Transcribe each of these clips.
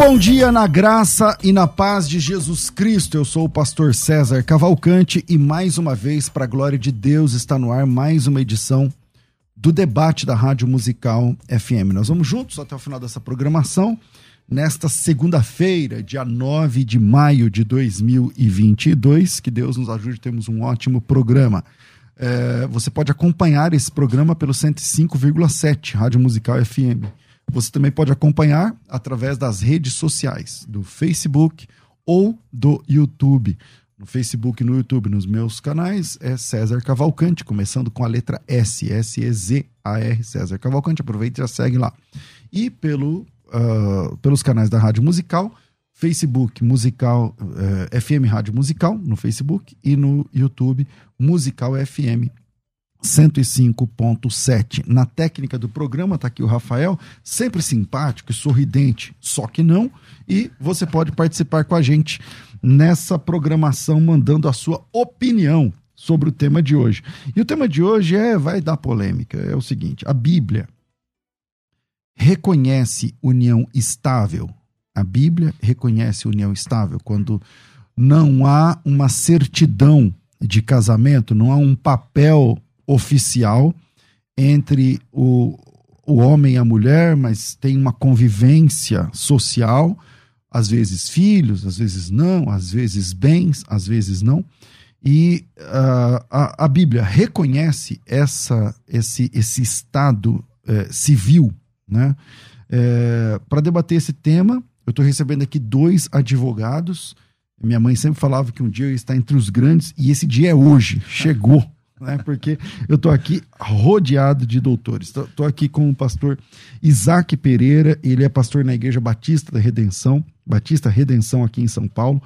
Bom dia na graça e na paz de Jesus Cristo. Eu sou o pastor César Cavalcante e mais uma vez, para a glória de Deus, está no ar mais uma edição do debate da Rádio Musical FM. Nós vamos juntos até o final dessa programação. Nesta segunda-feira, dia 9 de maio de 2022, que Deus nos ajude, temos um ótimo programa. É, você pode acompanhar esse programa pelo 105,7 Rádio Musical FM você também pode acompanhar através das redes sociais, do Facebook ou do YouTube. No Facebook e no YouTube, nos meus canais, é César Cavalcante, começando com a letra S, S-E-Z-A-R, César Cavalcante. Aproveita e já segue lá. E pelo, uh, pelos canais da Rádio Musical, Facebook Musical, uh, eh, FM Rádio Musical, no Facebook, e no YouTube, Musical FM 105.7. Na técnica do programa, está aqui o Rafael, sempre simpático e sorridente, só que não. E você pode participar com a gente nessa programação, mandando a sua opinião sobre o tema de hoje. E o tema de hoje é, vai dar polêmica, é o seguinte: a Bíblia reconhece união estável. A Bíblia reconhece união estável quando não há uma certidão de casamento, não há um papel oficial entre o, o homem e a mulher, mas tem uma convivência social, às vezes filhos, às vezes não, às vezes bens, às vezes não. E uh, a, a, Bíblia reconhece essa, esse, esse estado eh, civil. Né? Eh, Para debater esse tema, eu estou recebendo aqui dois advogados. Minha mãe sempre falava que um dia eu ia estar entre os grandes, e esse dia é hoje, chegou né? Porque eu estou aqui rodeado de doutores. Estou aqui com o pastor Isaac Pereira, ele é pastor na Igreja Batista da Redenção, Batista Redenção aqui em São Paulo,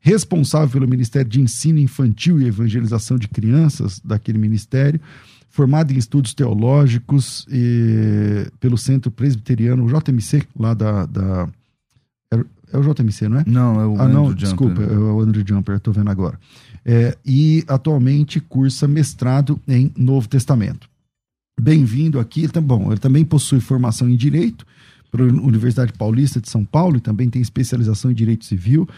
responsável pelo Ministério de Ensino Infantil e Evangelização de Crianças daquele ministério, formado em estudos teológicos e, pelo Centro Presbiteriano, o JMC, lá da, da é o JMC, não é? Não, é o ah, não, desculpa, é o Andrew Jumper, estou vendo agora é, e atualmente cursa mestrado em Novo Testamento. Bem-vindo aqui. Tá bom, ele também possui formação em Direito pela Universidade Paulista de São Paulo e também tem especialização em Direito Civil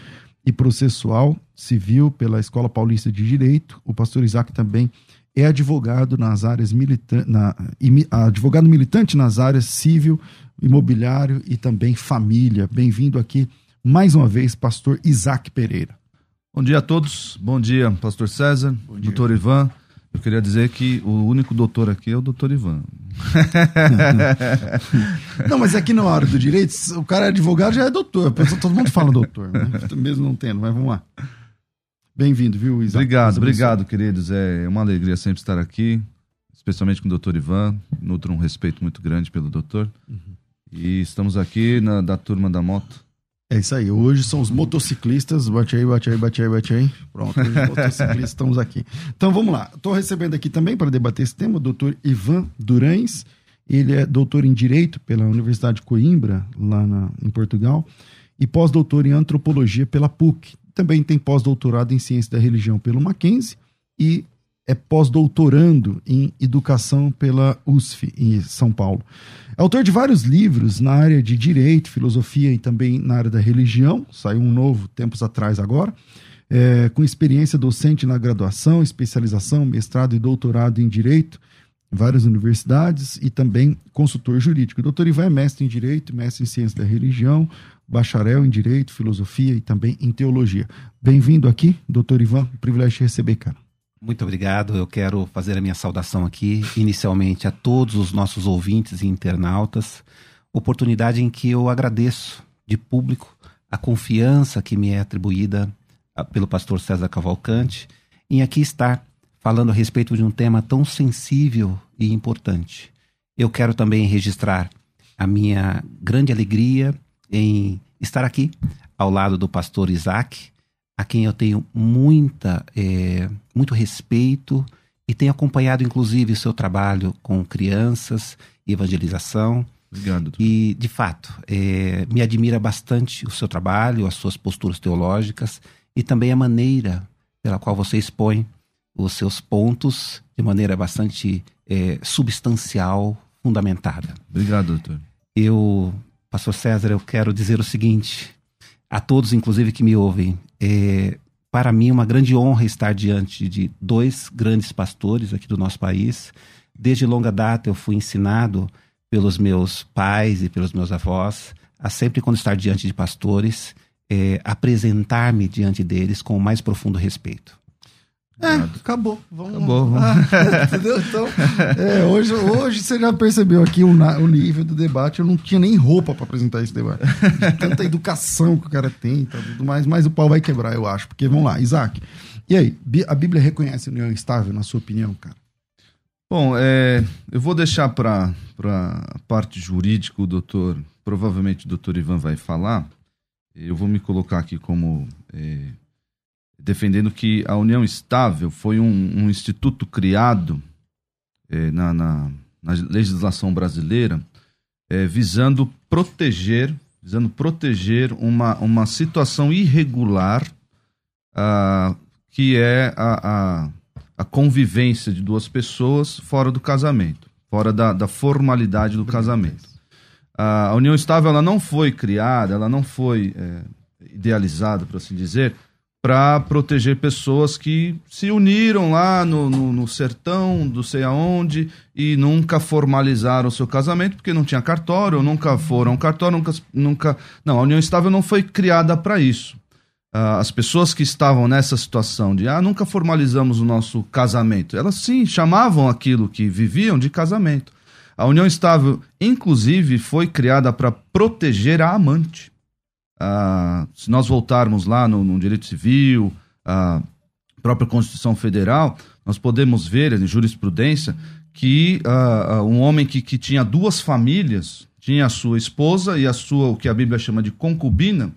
e Processual Civil pela Escola Paulista de Direito. O pastor Isaac também é advogado nas áreas militantes, na, advogado militante nas áreas civil, imobiliário e também família. Bem-vindo aqui mais uma vez, pastor Isaac Pereira. Bom dia a todos. Bom dia, pastor César, dia. doutor Ivan. Eu queria dizer que o único doutor aqui é o doutor Ivan. não, mas aqui na hora do direito, o cara é advogado já é doutor. Todo mundo fala doutor, né? mesmo não tendo, mas vamos lá. Bem-vindo, viu, Isaac? Obrigado, obrigado, queridos. É uma alegria sempre estar aqui, especialmente com o doutor Ivan. Nutro um respeito muito grande pelo doutor. Uhum. E estamos aqui na, da turma da moto é isso aí. Hoje são os motociclistas. Bate aí, bate aí, bate aí, bate aí. Pronto, os motociclistas estamos aqui. Então vamos lá. Estou recebendo aqui também para debater esse tema o doutor Ivan Durães. Ele é doutor em Direito pela Universidade de Coimbra, lá na, em Portugal, e pós-doutor em Antropologia pela PUC. Também tem pós-doutorado em Ciência da Religião pelo Mackenzie e é pós-doutorando em Educação pela USF, em São Paulo. É autor de vários livros na área de direito, filosofia e também na área da religião. Saiu um novo tempos atrás agora. É, com experiência docente na graduação, especialização, mestrado e doutorado em direito em várias universidades e também consultor jurídico. O doutor Ivan é mestre em direito, mestre em ciência da religião, bacharel em Direito, Filosofia e também em Teologia. Bem-vindo aqui, doutor Ivan, privilégio de receber, cara. Muito obrigado. Eu quero fazer a minha saudação aqui, inicialmente a todos os nossos ouvintes e internautas. Oportunidade em que eu agradeço de público a confiança que me é atribuída ah, pelo pastor César Cavalcante em aqui estar falando a respeito de um tema tão sensível e importante. Eu quero também registrar a minha grande alegria em estar aqui ao lado do pastor Isaac, a quem eu tenho muita, é, muito respeito e tenho acompanhado inclusive o seu trabalho com crianças e evangelização. Obrigado. E, de fato, é, me admira bastante o seu trabalho, as suas posturas teológicas e também a maneira pela qual você expõe os seus pontos de maneira bastante é, substancial, fundamentada. Obrigado, doutor. Eu, pastor César, eu quero dizer o seguinte a todos, inclusive, que me ouvem. É, para mim, uma grande honra estar diante de dois grandes pastores aqui do nosso país. Desde longa data eu fui ensinado pelos meus pais e pelos meus avós a sempre quando estar diante de pastores é, apresentar-me diante deles com o mais profundo respeito. É, acabou. Vamos, Acabou, vamos. Ah, entendeu? Então, é, hoje, hoje você já percebeu aqui o, o nível do debate. Eu não tinha nem roupa para apresentar esse debate. De tanta educação que o cara tem, tá, tudo mais, mas o pau vai quebrar, eu acho. Porque vamos lá, Isaac. E aí, a Bíblia reconhece a união estável, na sua opinião, cara? Bom, é, eu vou deixar para a parte jurídica, o doutor, provavelmente o doutor Ivan vai falar. Eu vou me colocar aqui como é, defendendo que a união estável foi um, um instituto criado é, na, na, na legislação brasileira é, visando proteger, visando proteger uma, uma situação irregular ah, que é a, a, a convivência de duas pessoas fora do casamento, fora da, da formalidade do casamento. A união estável ela não foi criada, ela não foi é, idealizada, por assim dizer, para proteger pessoas que se uniram lá no, no, no sertão, do sei aonde, e nunca formalizaram o seu casamento, porque não tinha cartório, nunca foram cartório, nunca, nunca. Não, a união estável não foi criada para isso. Ah, as pessoas que estavam nessa situação de ah, nunca formalizamos o nosso casamento, elas sim chamavam aquilo que viviam de casamento. A união estável, inclusive, foi criada para proteger a amante. Ah, se nós voltarmos lá no, no direito civil, a própria Constituição Federal, nós podemos ver em jurisprudência que ah, ah, um homem que, que tinha duas famílias, tinha a sua esposa e a sua, o que a Bíblia chama de concubina,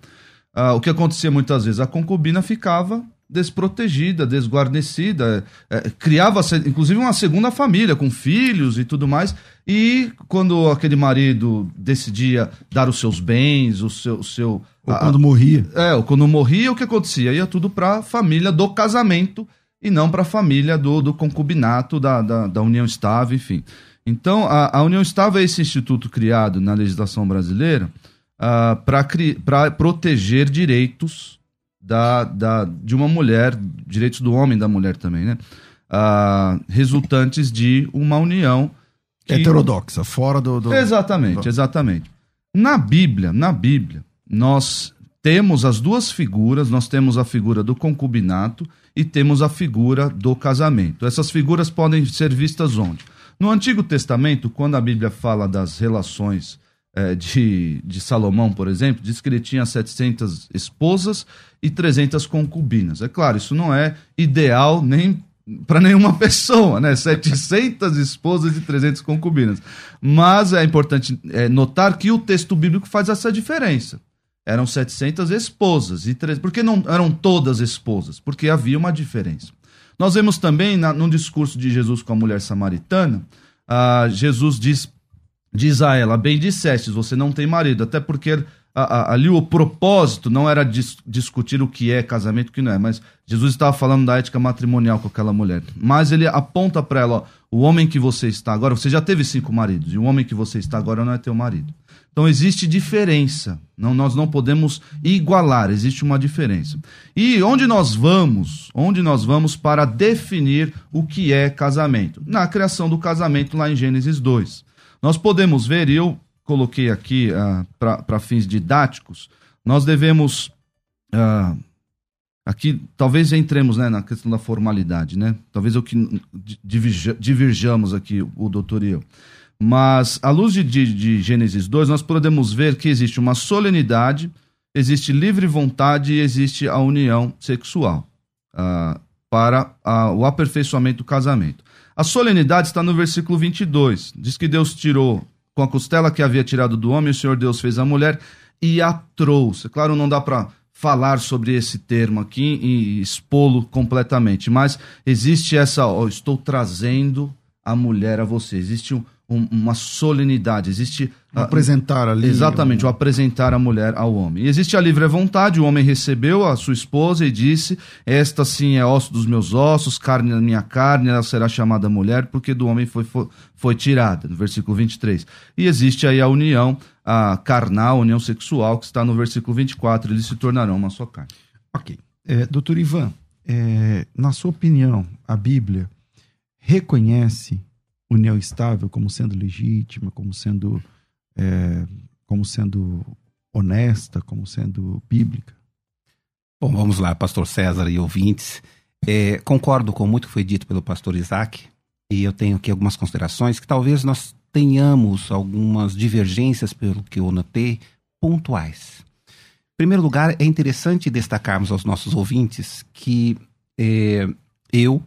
o que acontecia muitas vezes? A concubina ficava desprotegida, desguarnecida, eh, criava inclusive uma segunda família com filhos e tudo mais. E quando aquele marido decidia dar os seus bens, o seu. O seu Ou a- quando morria. é, ou quando morria, o que acontecia? Ia tudo para a família do casamento e não para a família do, do concubinato, da, da, da união estável, enfim. Então, a, a união estável é esse instituto criado na legislação brasileira para proteger direitos da, da, de uma mulher, direitos do homem e da mulher também, né? Ah, resultantes de uma união que- Heterodoxa, fora do. do- Exatamente, exatamente. Na Bíblia, na Bíblia, nós temos as duas figuras, nós temos a figura do concubinato e temos a figura do casamento. Essas figuras podem ser vistas onde? No Antigo Testamento, quando a Bíblia fala das relações eh, de, de Salomão, por exemplo, diz que ele tinha 700 esposas e 300 concubinas. É claro, isso não é ideal nem para nenhuma pessoa, né? 700 esposas e 300 concubinas. Mas é importante é, notar que o texto bíblico faz essa diferença. Eram 700 esposas e 300. Por que não eram todas esposas? Porque havia uma diferença. Nós vemos também na, no discurso de Jesus com a mulher samaritana, ah, Jesus diz, diz a ela: Bem dissestes, você não tem marido. Até porque a- a- ali o propósito não era dis- discutir o que é casamento e o que não é, mas Jesus estava falando da ética matrimonial com aquela mulher. Mas ele aponta para ela: ó, o homem que você está agora, você já teve cinco maridos, e o homem que você está agora não é teu marido. Então existe diferença. Não, nós não podemos igualar, existe uma diferença. E onde nós vamos? Onde nós vamos para definir o que é casamento? Na criação do casamento lá em Gênesis 2. Nós podemos ver, e eu coloquei aqui uh, para fins didáticos, nós devemos. Uh, aqui, talvez entremos né, na questão da formalidade, né? Talvez o que divirjamos aqui, o doutor e eu. Mas, à luz de, de, de Gênesis 2, nós podemos ver que existe uma solenidade, existe livre vontade e existe a união sexual uh, para uh, o aperfeiçoamento do casamento. A solenidade está no versículo 22. Diz que Deus tirou com a costela que havia tirado do homem, o Senhor Deus fez a mulher e a trouxe. Claro, não dá para falar sobre esse termo aqui e expô-lo completamente, mas existe essa, oh, estou trazendo a mulher a você. Existe um, um, uma solenidade, existe. apresentar ali. Exatamente, o apresentar a mulher ao homem. E existe a livre vontade, o homem recebeu a sua esposa e disse: Esta sim é osso dos meus ossos, carne da minha carne, ela será chamada mulher, porque do homem foi, foi, foi tirada, no versículo 23. E existe aí a união a carnal, a união sexual, que está no versículo 24, eles se tornarão uma só carne. Ok. É, doutor Ivan, é, na sua opinião, a Bíblia reconhece união estável como sendo legítima, como sendo, é, como sendo honesta, como sendo bíblica? Bom, vamos lá, pastor César e ouvintes. É, concordo com muito que foi dito pelo pastor Isaac, e eu tenho aqui algumas considerações que talvez nós tenhamos algumas divergências, pelo que eu notei, pontuais. Em primeiro lugar, é interessante destacarmos aos nossos ouvintes que é, eu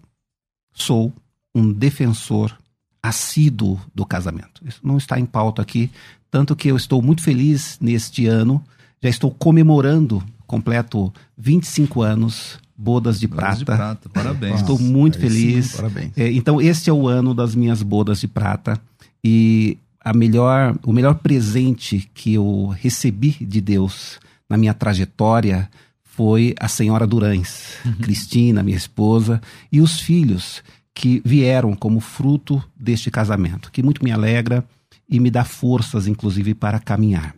sou um defensor assíduo do casamento. Isso não está em pauta aqui, tanto que eu estou muito feliz neste ano, já estou comemorando, completo 25 anos, bodas de bodas prata. De prata. Parabéns. Estou muito feliz. Sim, parabéns. É, então, este é o ano das minhas bodas de prata e a melhor, o melhor presente que eu recebi de Deus na minha trajetória foi a senhora Durães, uhum. Cristina, minha esposa, e os filhos que vieram como fruto deste casamento, que muito me alegra e me dá forças, inclusive, para caminhar.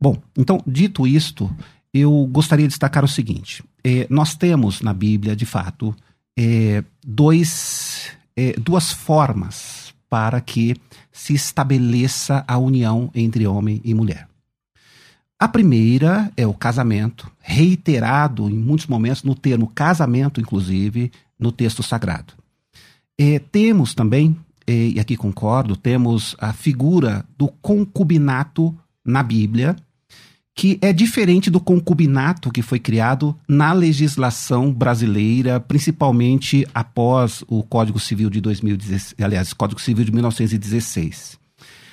Bom, então, dito isto, eu gostaria de destacar o seguinte: é, nós temos na Bíblia, de fato, é, dois, é, duas formas para que se estabeleça a união entre homem e mulher. A primeira é o casamento, reiterado em muitos momentos no termo casamento, inclusive, no texto sagrado. É, temos também, é, e aqui concordo, temos a figura do concubinato na Bíblia, que é diferente do concubinato que foi criado na legislação brasileira, principalmente após o Código Civil de 2016, aliás, Código Civil de 1916.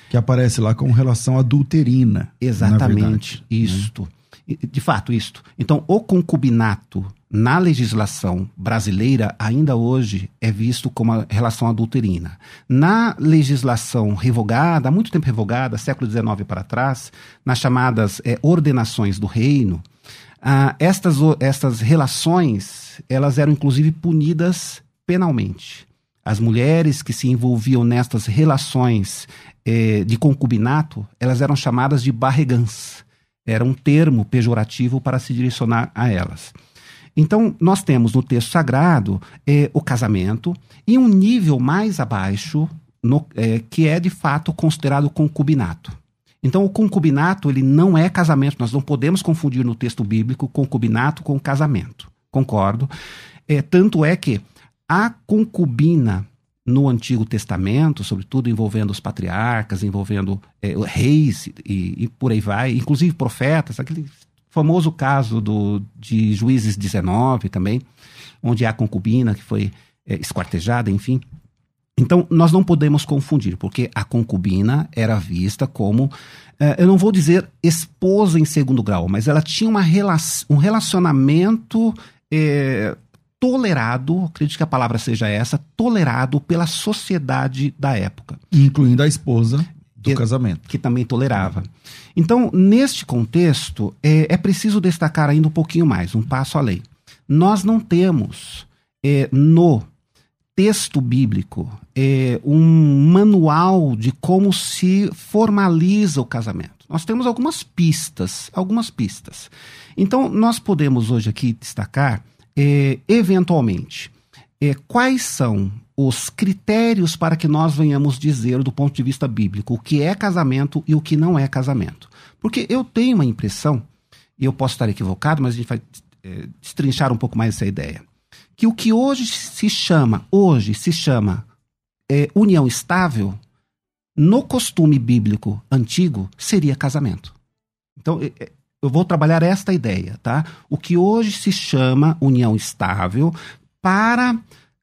Que aparece lá com relação adulterina. Exatamente, né? isto. Né? De fato, isto. Então, o concubinato na legislação brasileira ainda hoje é visto como a relação adulterina. Na legislação revogada, há muito tempo revogada, século XIX para trás, nas chamadas é, ordenações do reino, ah, estas, estas relações elas eram inclusive punidas penalmente. As mulheres que se envolviam nestas relações eh, de concubinato, elas eram chamadas de barregãs era um termo pejorativo para se direcionar a elas. Então, nós temos no texto sagrado é, o casamento e um nível mais abaixo, no, é, que é de fato considerado concubinato. Então, o concubinato ele não é casamento, nós não podemos confundir no texto bíblico concubinato com casamento. Concordo. É, tanto é que a concubina no Antigo Testamento, sobretudo envolvendo os patriarcas, envolvendo é, reis e, e, por aí vai, inclusive profetas, aquele famoso caso do, de Juízes 19 também, onde há concubina que foi é, esquartejada, enfim. Então, nós não podemos confundir, porque a concubina era vista como, é, eu não vou dizer esposa em segundo grau, mas ela tinha uma rela um relacionamento é, tolerado, acredito que a palavra seja essa, tolerado pela sociedade da época. Incluindo a esposa do que, casamento. Que também tolerava. Então, neste contexto, é, é, preciso destacar ainda um pouquinho mais, um passo além. Nós não temos é, no texto bíblico é, um manual de como se formaliza o casamento. Nós temos algumas pistas, algumas pistas. Então, nós podemos hoje aqui destacar é, eventualmente, é, quais são os critérios para que nós venhamos dizer, do ponto de vista bíblico, o que é casamento e o que não é casamento. Porque eu tenho uma impressão, e eu posso estar equivocado, mas a gente vai é, destrinchar um pouco mais essa ideia, que o que hoje se chama, hoje se chama é, união estável, no costume bíblico antigo, seria casamento. Então, é, é, eu vou trabalhar esta ideia, tá? O que hoje se chama união estável para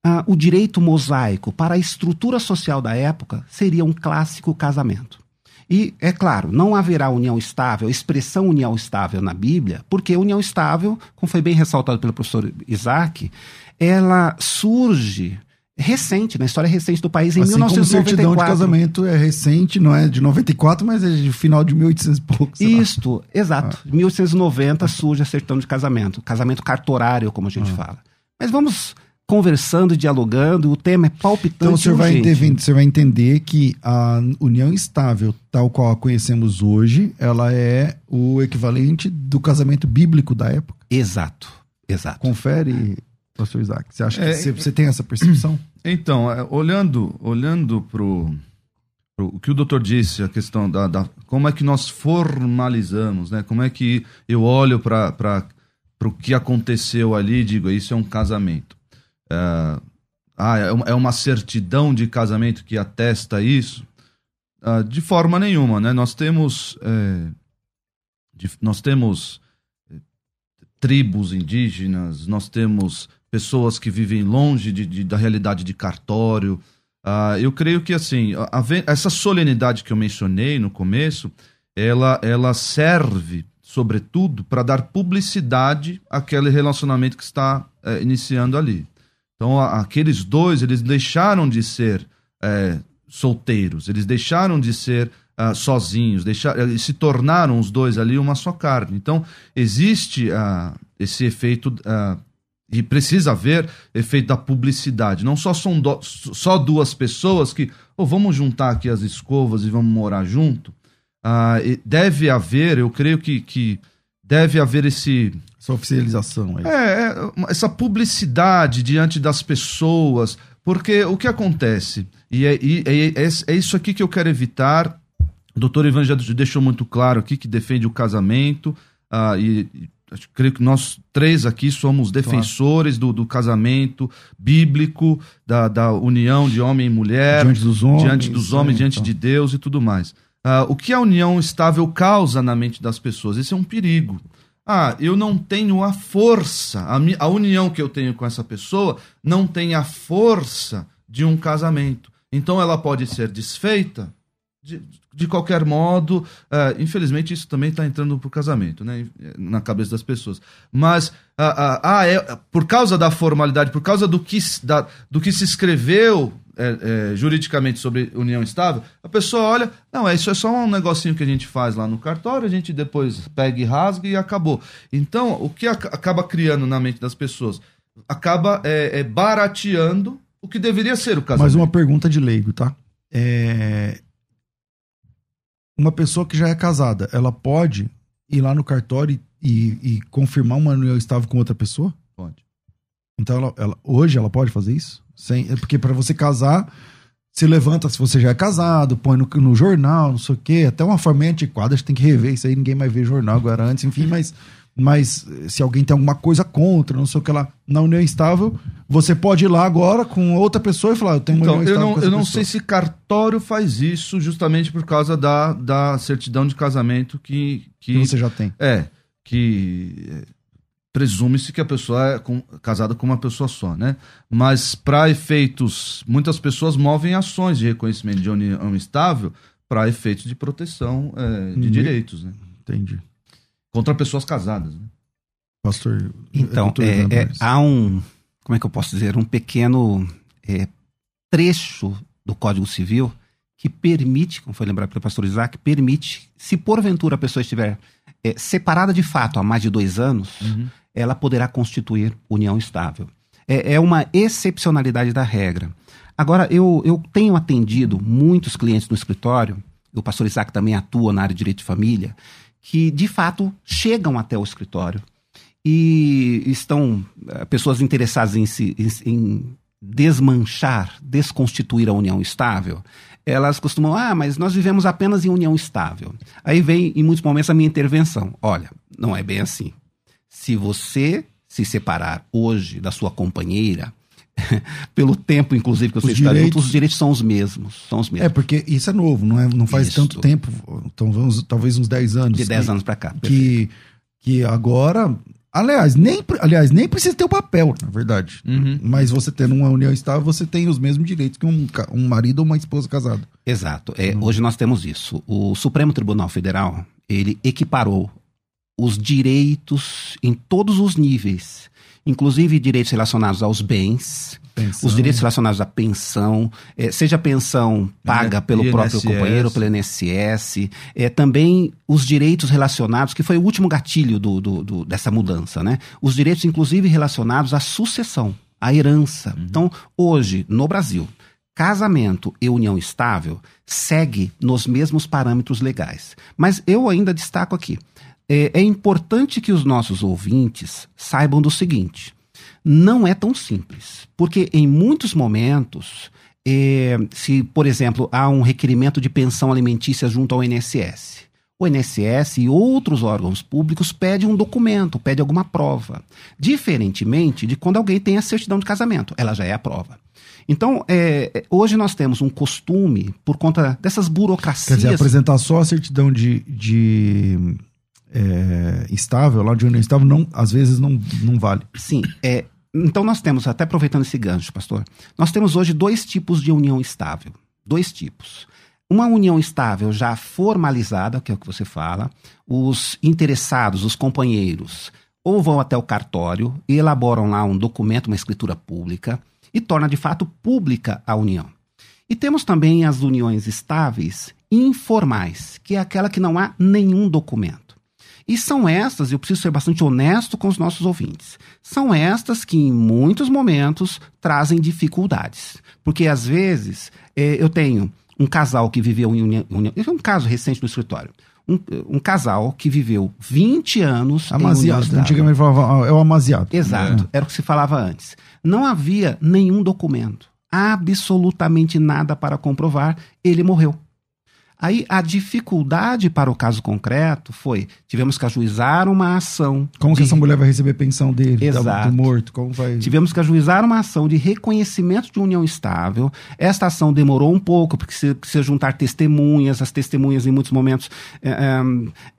ah, o direito mosaico, para a estrutura social da época, seria um clássico casamento. E, é claro, não haverá união estável, expressão união estável na Bíblia, porque união estável, como foi bem ressaltado pelo professor Isaac, ela surge recente, na história recente do país, em assim 1994. Como certidão de casamento é recente, não é de 94, mas é de final de 1800 e pouco. Isto, lá. exato. Em ah. 1890 surge a certidão de casamento, casamento cartorário, como a gente ah. fala. Mas vamos conversando, dialogando, o tema é palpitante. Então o senhor vai, entender, você vai entender que a união estável, tal qual a conhecemos hoje, ela é o equivalente do casamento bíblico da época. Exato, exato. Confere, pastor Isaac. Você acha é, que você, você, tem essa percepção? Então, é, olhando, olhando para o que o doutor disse, a questão da, da, como é que nós formalizamos, né? Como é que eu olho para o que aconteceu ali digo, isso é um casamento. É, ah, é, é uma certidão de casamento que atesta isso? Ah, de forma nenhuma, né? Nós temos, é, de, nós temos é, tribos indígenas, nós temos pessoas que vivem longe de, de da realidade de cartório. Ah, eu creio que assim, a, a, essa solenidade que eu mencionei no começo, ela, ela serve, sobretudo, para dar publicidade àquele relacionamento que está é, iniciando ali. Então, aqueles dois, eles deixaram de ser é, solteiros, eles deixaram de ser uh, sozinhos, deixaram, eles se tornaram os dois ali uma só carne. Então, existe uh, esse efeito, uh, e precisa haver efeito da publicidade. Não só são do, só duas pessoas que, oh, vamos juntar aqui as escovas e vamos morar junto. Deve haver, eu creio que, que deve haver esse essa oficialização aí. É, é, essa publicidade diante das pessoas, porque o que acontece, e é, é, é, é isso aqui que eu quero evitar, o doutor já deixou muito claro aqui que defende o casamento, ah, e, e creio que nós três aqui somos defensores claro. do, do, casamento bíblico, da, da união de homem e mulher, diante dos homens, diante, dos homens, diante então. de Deus e tudo mais. Ah, o que a união estável causa na mente das pessoas? Esse é um perigo. Ah, eu não tenho a força, a, a união que eu tenho com essa pessoa não tem a força de um casamento. Então ela pode ser desfeita de, de qualquer modo. Uh, infelizmente, isso também está entrando para o casamento, né? Na cabeça das pessoas. Mas, uh, uh, é, por causa da formalidade, por causa do que, da, do que se escreveu é, é, juridicamente sobre união estável, a pessoa olha, não, é isso é só um negocinho que a gente faz lá no cartório, a gente depois pega e rasga e acabou. Então, o que acaba criando na mente das pessoas? Acaba é, é, barateando o que deveria ser o casamento. Mais uma pergunta de leigo, tá? É... Uma pessoa que já é casada, ela pode ir lá no cartório e, e confirmar uma união estável com outra pessoa? Então, ela, ela, hoje ela pode fazer isso? Sem, é porque para você casar, se levanta se você já é casado, põe no, no jornal, não sei o quê. Até uma forma antiquada, a gente tem que rever isso aí. Ninguém mais vê jornal agora antes, enfim, mas, mas se alguém tem alguma coisa contra, não sei o que lá, na união estável, você pode ir lá agora com outra pessoa e falar: Eu tenho uma então, união estável. Eu não, eu não sei se cartório faz isso justamente por causa da, da certidão de casamento que, que. que você já tem. É. Que presume-se que a pessoa é com, casada com uma pessoa só, né? Mas para efeitos, muitas pessoas movem ações de reconhecimento de união estável para efeitos de proteção é, de direitos, né? Entendi. Contra pessoas casadas, né? Pastor. Então, é, é, há um, como é que eu posso dizer, um pequeno é, trecho do Código Civil que permite, como foi lembrado pelo pastor Isaac, permite, se porventura a pessoa estiver é, separada de fato há mais de dois anos, uhum ela poderá constituir união estável. É, é uma excepcionalidade da regra. Agora, eu, eu tenho atendido muitos clientes no escritório, o pastor Isaac também atua na área de direito de família, que de fato chegam até o escritório e estão eh, pessoas interessadas em, se, em, em desmanchar, desconstituir a união estável, elas costumam, ah, mas nós vivemos apenas em união estável. Aí vem, em muitos momentos, a minha intervenção. Olha, não é bem assim. Se você se separar hoje da sua companheira, pelo tempo, inclusive, que você Os está direitos- junto, os direitos são os mesmos. São os É, mesmos. porque isso é novo, não, é, não faz Isso. tanto tempo, então vamos, talvez uns 10 anos. de 10 que- anos para cá. Que, que agora. Aliás nem, aliás, nem precisa ter o papel, na verdade. Uhum. Mas você tendo uma união estável, você tem os mesmos direitos que um, um marido ou uma esposa casado. Exato. É, Hoje nós temos isso. O Supremo Tribunal Federal, ele equiparou os direitos em todos os níveis, inclusive direitos relacionados aos bens, Pensão. os direitos relacionados à pensão, eh, seja a pensão paga I- pelo próprio INSS. companheiro, pelo INSS, eh, também os direitos relacionados, que foi o último gatilho do, do- do- dessa mudança, né? Os direitos, inclusive, relacionados à sucessão, à herança. Então, hoje, no Brasil, casamento e união estável segue nos mesmos parâmetros legais. Mas eu ainda destaco aqui. É, é importante que os nossos ouvintes saibam do seguinte: não é tão simples. Porque em muitos momentos, é, se, por exemplo, há um requerimento de pensão alimentícia junto ao INSS, o INSS e outros órgãos públicos pedem um documento, pedem alguma prova. Diferentemente de quando alguém tem a certidão de casamento, ela já é a prova. Então, é, é, hoje nós temos um costume, por conta dessas burocracias. Quer dizer, apresentar só a certidão de, de é, estável, lá de união estável, não, às vezes não, não vale. Sim, é, então nós temos, até aproveitando esse gancho, pastor, nós temos hoje dois tipos de união estável. Dois tipos. Uma união estável já formalizada, que é o que você fala, os interessados, os companheiros, ou vão até o cartório e elaboram lá um documento, uma escritura pública, e torna de fato pública a união. E temos também as uniões estáveis informais, que é aquela que não há nenhum documento. E são estas, eu preciso ser bastante honesto com os nossos ouvintes, são estas que em muitos momentos trazem dificuldades. Porque às vezes eh, eu tenho um casal que viveu em união. união é um caso recente no escritório. Um, um casal que viveu 20 anos Amaziado. Antigamente falava, é o amaziado. Exato, era o que se falava antes. Não havia nenhum documento, absolutamente nada para comprovar, ele morreu. Aí a dificuldade para o caso concreto foi: tivemos que ajuizar uma ação. Como que de- essa mulher vai receber pensão dele, da- Exato. do morto? Como vai... Tivemos que ajuizar uma ação de reconhecimento de união estável. Esta ação demorou um pouco, porque se- juntar testemunhas. As testemunhas, em muitos momentos, é,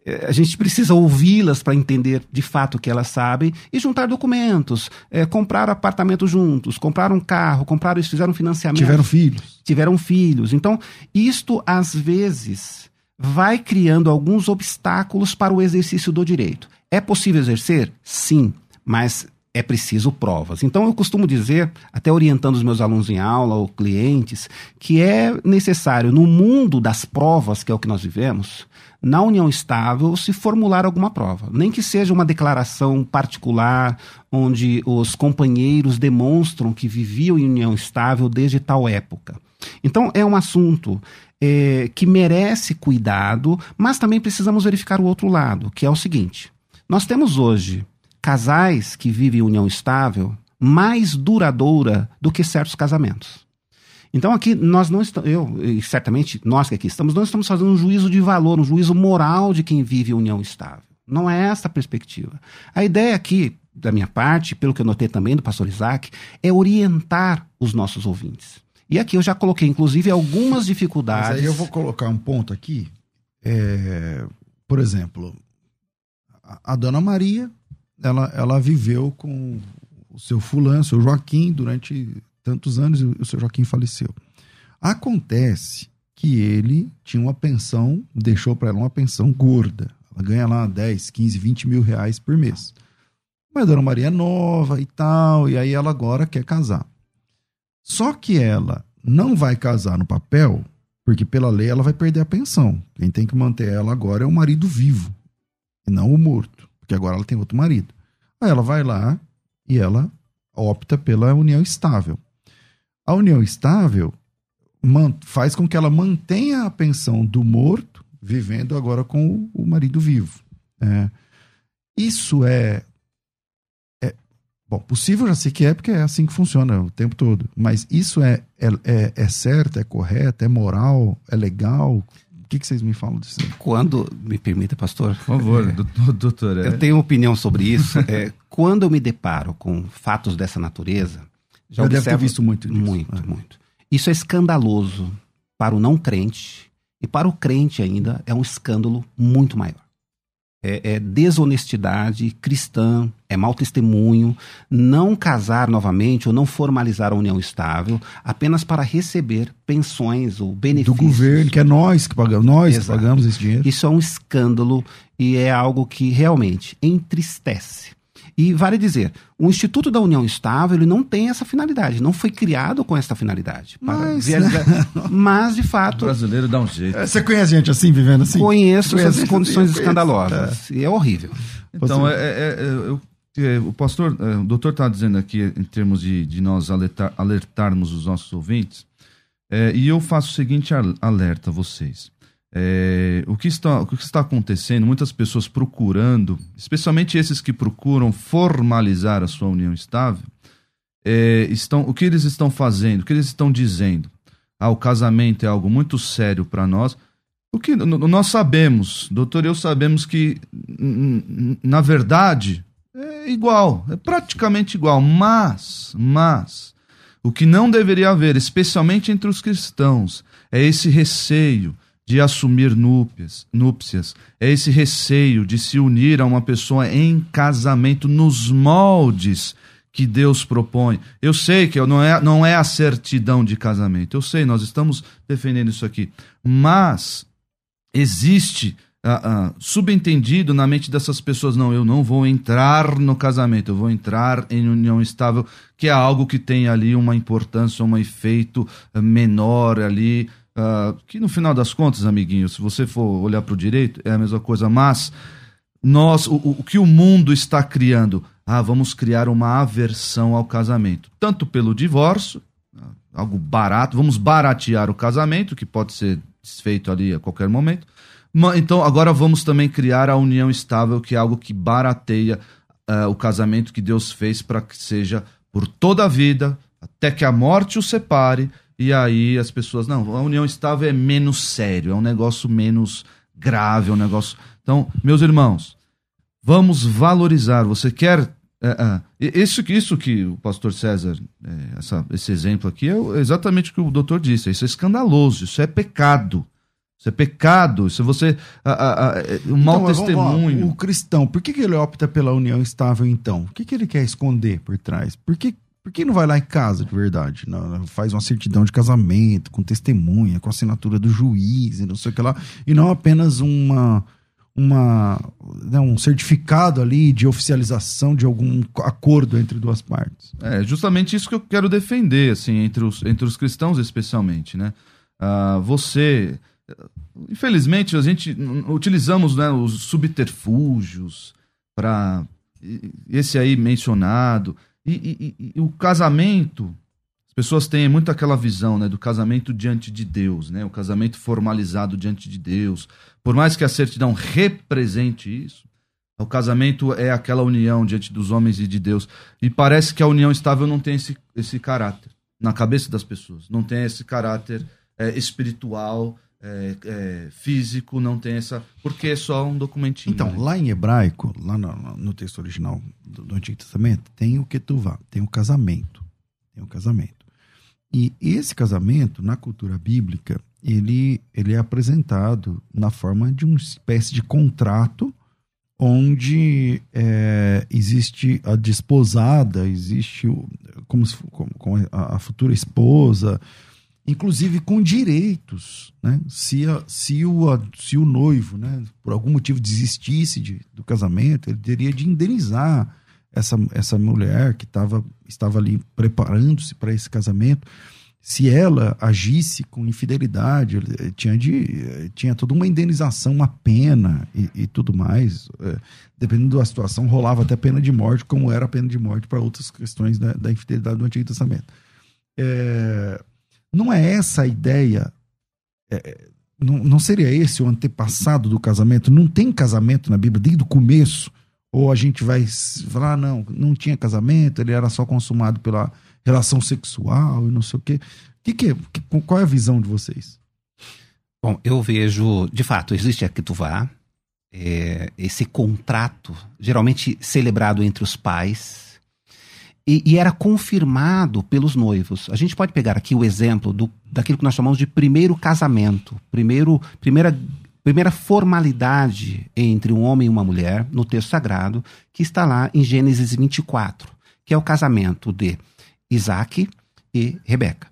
é, a gente precisa ouvi-las para entender de fato o que elas sabem e juntar documentos. É, comprar apartamento juntos, comprar um carro, comprar, fizeram financiamento Tiveram filhos. tiveram filhos. Então, isto às vezes vai criando alguns obstáculos para o exercício do direito. É possível exercer? Sim, mas é preciso provas. Então, eu costumo dizer, até orientando os meus alunos em aula ou clientes, que é necessário, no mundo das provas, que é o que nós vivemos, na união estável, se formular alguma prova. Nem que seja uma declaração particular, onde os companheiros demonstram que viviam em união estável desde tal época. Então, é um assunto é, que merece cuidado, mas também precisamos verificar o outro lado, que é o seguinte: nós temos hoje casais que vivem em união estável mais duradoura do que certos casamentos. Então aqui nós não estamos, eu e certamente nós que aqui estamos, não estamos fazendo um juízo de valor, um juízo moral de quem vive união estável. Não é essa a perspectiva. A ideia aqui, da minha parte, pelo que eu notei também do pastor Isaac, é orientar os nossos ouvintes. E aqui eu já coloquei, inclusive, algumas dificuldades. Mas aí eu vou colocar um ponto aqui. É, por exemplo, a, a dona Maria, ela, ela viveu com o seu fulano, seu Joaquim, durante tantos anos e o seu Joaquim faleceu. Acontece que ele tinha uma pensão, deixou para ela uma pensão gorda. Ela ganha lá 10, 15, 20 mil reais por mês. Mas a dona Maria é nova e tal, e aí ela agora quer casar. Só que ela não vai casar no papel, porque pela lei ela vai perder a pensão. Quem tem que manter ela agora é o marido vivo, e não o morto, porque agora ela tem outro marido. Aí ela vai lá e ela opta pela união estável. A união estável faz com que ela mantenha a pensão do morto, vivendo agora com o, marido vivo. É. Isso é- Bom, possível já sei que é, porque é assim que funciona o tempo todo. Mas isso é, é, é, é certo, é correto, é moral, é legal? O que, que vocês me falam disso? Quando, me permita, pastor? Por favor, É, doutor. é. Eu tenho opinião sobre isso. É, quando eu me deparo com fatos dessa natureza, já Já deve ter observo visto muito disso. Muito, É. muito. Isso é escandaloso para o não crente e para o crente ainda é um escândalo muito maior. É, é desonestidade cristã, é mau testemunho, não casar novamente ou não formalizar a união estável apenas para receber pensões ou Do benefícios. governo, que é nós que pagamos, nós que pagamos esse dinheiro. Isso é um escândalo e é algo que realmente entristece. E vale dizer, o Instituto da União Estável ele não tem essa finalidade, não foi criado com essa finalidade. para Mas, viabilizar- mas de O fato, brasileiro dá um jeito. É, Você conhece gente assim, vivendo assim? conheço Conhece essas condições eu escandalosas. E é horrível. Então, é, é- é- eu- é, o pastor, é, o doutor está dizendo aqui, em termos de, de nós alertar- alertarmos os nossos ouvintes, é, e eu faço o seguinte al- alerta a vocês. É, o, que está, o que está acontecendo, muitas pessoas procurando, especialmente esses que procuram formalizar a sua união estável, é, estão, o que eles estão fazendo, o que eles estão dizendo? Ah, o casamento é algo muito sério para nós. O que nós sabemos, doutor, eu sabemos que, na verdade, é igual, é praticamente igual, mas, mas, o que não deveria haver, especialmente entre os cristãos, é esse receio de assumir núpcias, núpcias, é esse receio de se unir a uma pessoa em casamento nos moldes que Deus propõe. Eu sei que não é, não é a certidão de casamento, eu sei, nós estamos defendendo isso aqui, mas existe ah, ah, subentendido na mente dessas pessoas: não, eu não vou entrar no casamento, eu vou entrar em união estável, que é algo que tem ali uma importância, um efeito ah, menor ali. Ah, que no final das contas, amiguinho, se você for olhar para o direito, é a mesma coisa, mas nós, o, o que o mundo está criando? Ah, vamos criar uma aversão ao casamento, tanto pelo divórcio, ah, algo barato, vamos baratear o casamento, que pode ser desfeito ali a qualquer momento. Então, agora vamos também criar a união estável, que é algo que barateia ah, o casamento que Deus fez para que seja por toda a vida, até que a morte o separe. E aí as pessoas, não, a união estável é menos sério, é um negócio menos grave, é um negócio. Então, meus irmãos, vamos valorizar. Você quer. é, é, isso, que- isso que o pastor César, é, essa- esse exemplo aqui, é o- exatamente o que o doutor disse. Isso é escandaloso, isso é pecado. Isso é pecado, isso é você. a- a- a- é um mau Então, lá, testemunho. O cristão, por que, que ele opta pela união estável então? O que, que ele quer esconder por trás? Por que, por que não vai lá em casa de verdade? Não, faz uma certidão de casamento, com testemunha, com assinatura do juiz e não sei o que lá, e não apenas uma. Uma, né, um certificado ali de oficialização de algum acordo entre duas partes. É justamente isso que eu quero defender, assim, entre os, entre os cristãos especialmente, né? Ah, você, infelizmente, a gente utilizamos né, os subterfúgios para esse aí mencionado e, e- e- o casamento. As pessoas têm muito aquela visão, né, do casamento diante de Deus, né? O casamento formalizado diante de Deus. Por mais que a certidão represente isso, o casamento é aquela união diante dos homens e de Deus. E parece que a união estável não tem esse, esse caráter na cabeça das pessoas. Não tem esse caráter é, espiritual, é, é, físico, não tem essa. Porque é só um documentinho. Então, né? lá em hebraico, lá no, no texto original do, do Antigo Testamento, tem o ketuvá, tem o casamento. Tem o casamento. E esse casamento, na cultura bíblica, ele, ele é apresentado na forma de uma espécie de contrato onde é, existe a desposada, existe o, como, como a, a futura esposa, inclusive com direitos, né? Se, a- se, o, a- se o noivo, né, por algum motivo desistisse de, do casamento, ele teria de indenizar essa, essa mulher que tava, estava ali preparando-se para esse casamento. Se ela agisse com infidelidade, eh, tinha, de, eh, tinha toda uma indenização, uma pena e, e tudo mais. Eh, dependendo da situação, rolava até pena de morte, como era a pena de morte para outras questões da, da infidelidade do Antigo Testamento. É, não é essa a ideia. é, não, não seria esse o antepassado do casamento? Não tem casamento na Bíblia desde o começo, Ou a gente vai falar, ah, não, não tinha casamento, ele era só consumado pela relação sexual e não sei o quê. Que que, que, qual é a visão de vocês? Bom, eu vejo, de fato, existe a Ketuvá, é, esse contrato, geralmente celebrado entre os pais, e, e, era confirmado pelos noivos. A gente pode pegar aqui o exemplo do, daquilo que nós chamamos de primeiro casamento, primeiro, primeira, primeira formalidade entre um homem e uma mulher no texto sagrado, que está lá em Gênesis 24, que é o casamento de Isaac e Rebeca.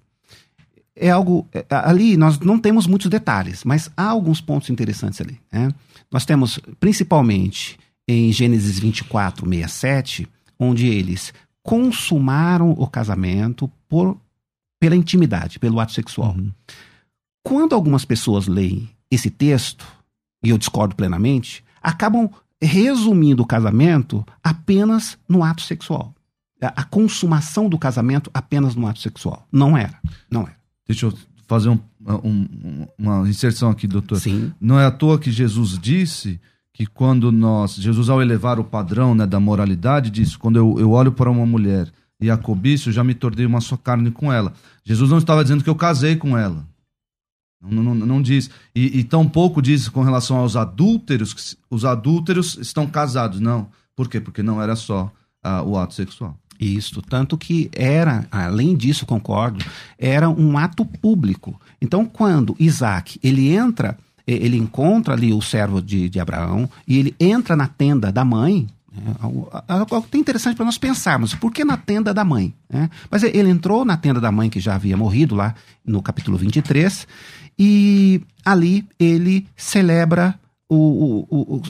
É algo. É, ali nós não temos muitos detalhes, mas há alguns pontos interessantes ali. Né? Nós temos, principalmente em Gênesis 24, 67, onde eles consumaram o casamento por, pela intimidade, pelo ato sexual. Uhum. Quando algumas pessoas leem esse texto, e eu discordo plenamente, acabam resumindo o casamento apenas no ato sexual. A, consumação do casamento apenas no ato sexual. Não era. Não era. Deixa eu fazer um, um, uma inserção aqui, doutor. Sim. Não é à toa que Jesus disse que quando nós, Jesus ao elevar o padrão né, da moralidade, disse, quando eu, eu olho para uma mulher e a cobiço, já me tornei uma só carne com ela. Jesus não estava dizendo que eu casei com ela. Não, não, não diz. E, e tampouco diz com relação aos adúlteros, que os adúlteros estão casados. Não. Por quê? Porque não era só uh, o ato sexual. Isso, tanto que era, além disso, concordo, era um ato público. Então, quando Isaac ele entra, ele encontra ali o servo de, de Abraão e ele entra na tenda da mãe, é algo é interessante para nós pensarmos, por que na tenda da mãe? É, mas ele entrou na tenda da mãe que já havia morrido lá no capítulo 23, e ali ele celebra o, o, o, o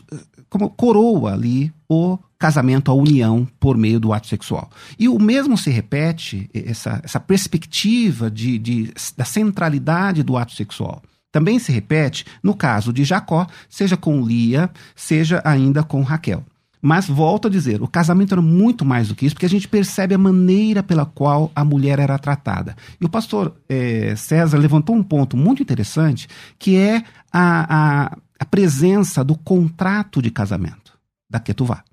como coroa ali o casamento, a união por meio do ato sexual. E o mesmo se repete, essa, essa perspectiva de, de, da centralidade do ato sexual. Também se repete no caso de Jacó, seja com Lia, seja ainda com Raquel. Mas volto a dizer, o casamento era muito mais do que isso, porque a gente percebe a maneira pela qual a mulher era tratada. E o pastor é, César levantou um ponto muito interessante, que é a, a, a presença do contrato de casamento, da Ketuvá.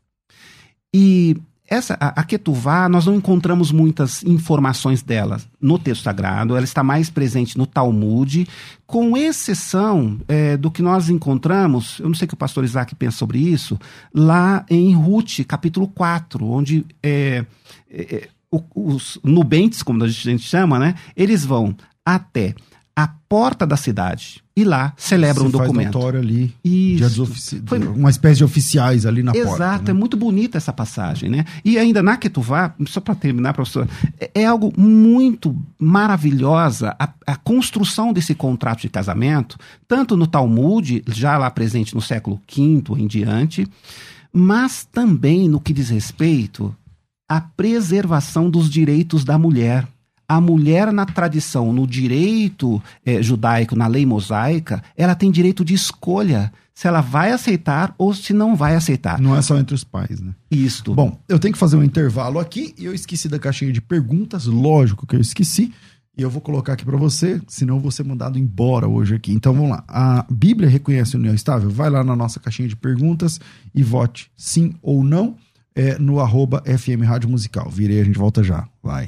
E essa, a, a Ketuvá, nós não encontramos muitas informações dela no texto sagrado, ela está mais presente no Talmud, com exceção é, do que nós encontramos, eu não sei o que o pastor Isaac pensa sobre isso, lá em Ruth, capítulo 4, onde é, é, é os nubentes, como a gente chama, né, eles vão até a porta da cidade e lá celebra um documento. Faz ali, Isso. Foi... uma espécie de oficiais ali na Exato, porta. Exato, né? é muito bonita essa passagem, né? E ainda na Ketuvá, só para terminar, professor, é, é algo muito maravilhosa a, a, construção desse contrato de casamento, tanto no Talmud, já lá presente no século V em diante, mas também no que diz respeito à preservação dos direitos da mulher a mulher na tradição, no direito é, judaico, na lei mosaica, ela tem direito de escolha se ela vai aceitar ou se não vai aceitar. Não é só entre os pais, né? Isto. Bom, eu tenho que fazer um intervalo aqui e eu esqueci da caixinha de perguntas, lógico que eu esqueci. E eu vou colocar aqui para você, senão eu vou ser mandado embora hoje aqui. Então vamos lá. A Bíblia reconhece a união estável? Vai lá na nossa caixinha de perguntas e vote sim ou não é, no arroba FM Rádio Musical. Virei, a gente volta já. Vai.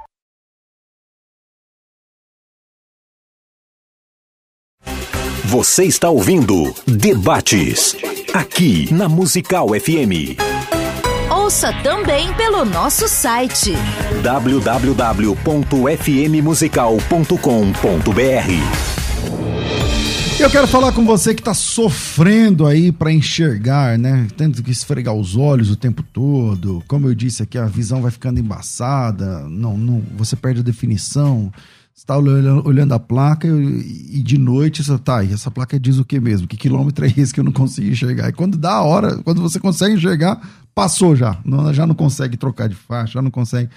Você está ouvindo Debates, aqui na Musical FM. Ouça também pelo nosso site www.fmmusical.com.br. Eu quero falar com você que está sofrendo aí para enxergar, né? Tendo que esfregar os olhos o tempo todo. Como eu disse aqui, a visão vai ficando embaçada, não, não, você perde a definição está olhando, olhando a placa e, e de noite você tá, e essa placa diz o que mesmo? Que quilômetro é esse que eu não consigo enxergar? E quando dá a hora, quando você consegue enxergar, passou já. Não, já não consegue trocar de faixa, já não consegue.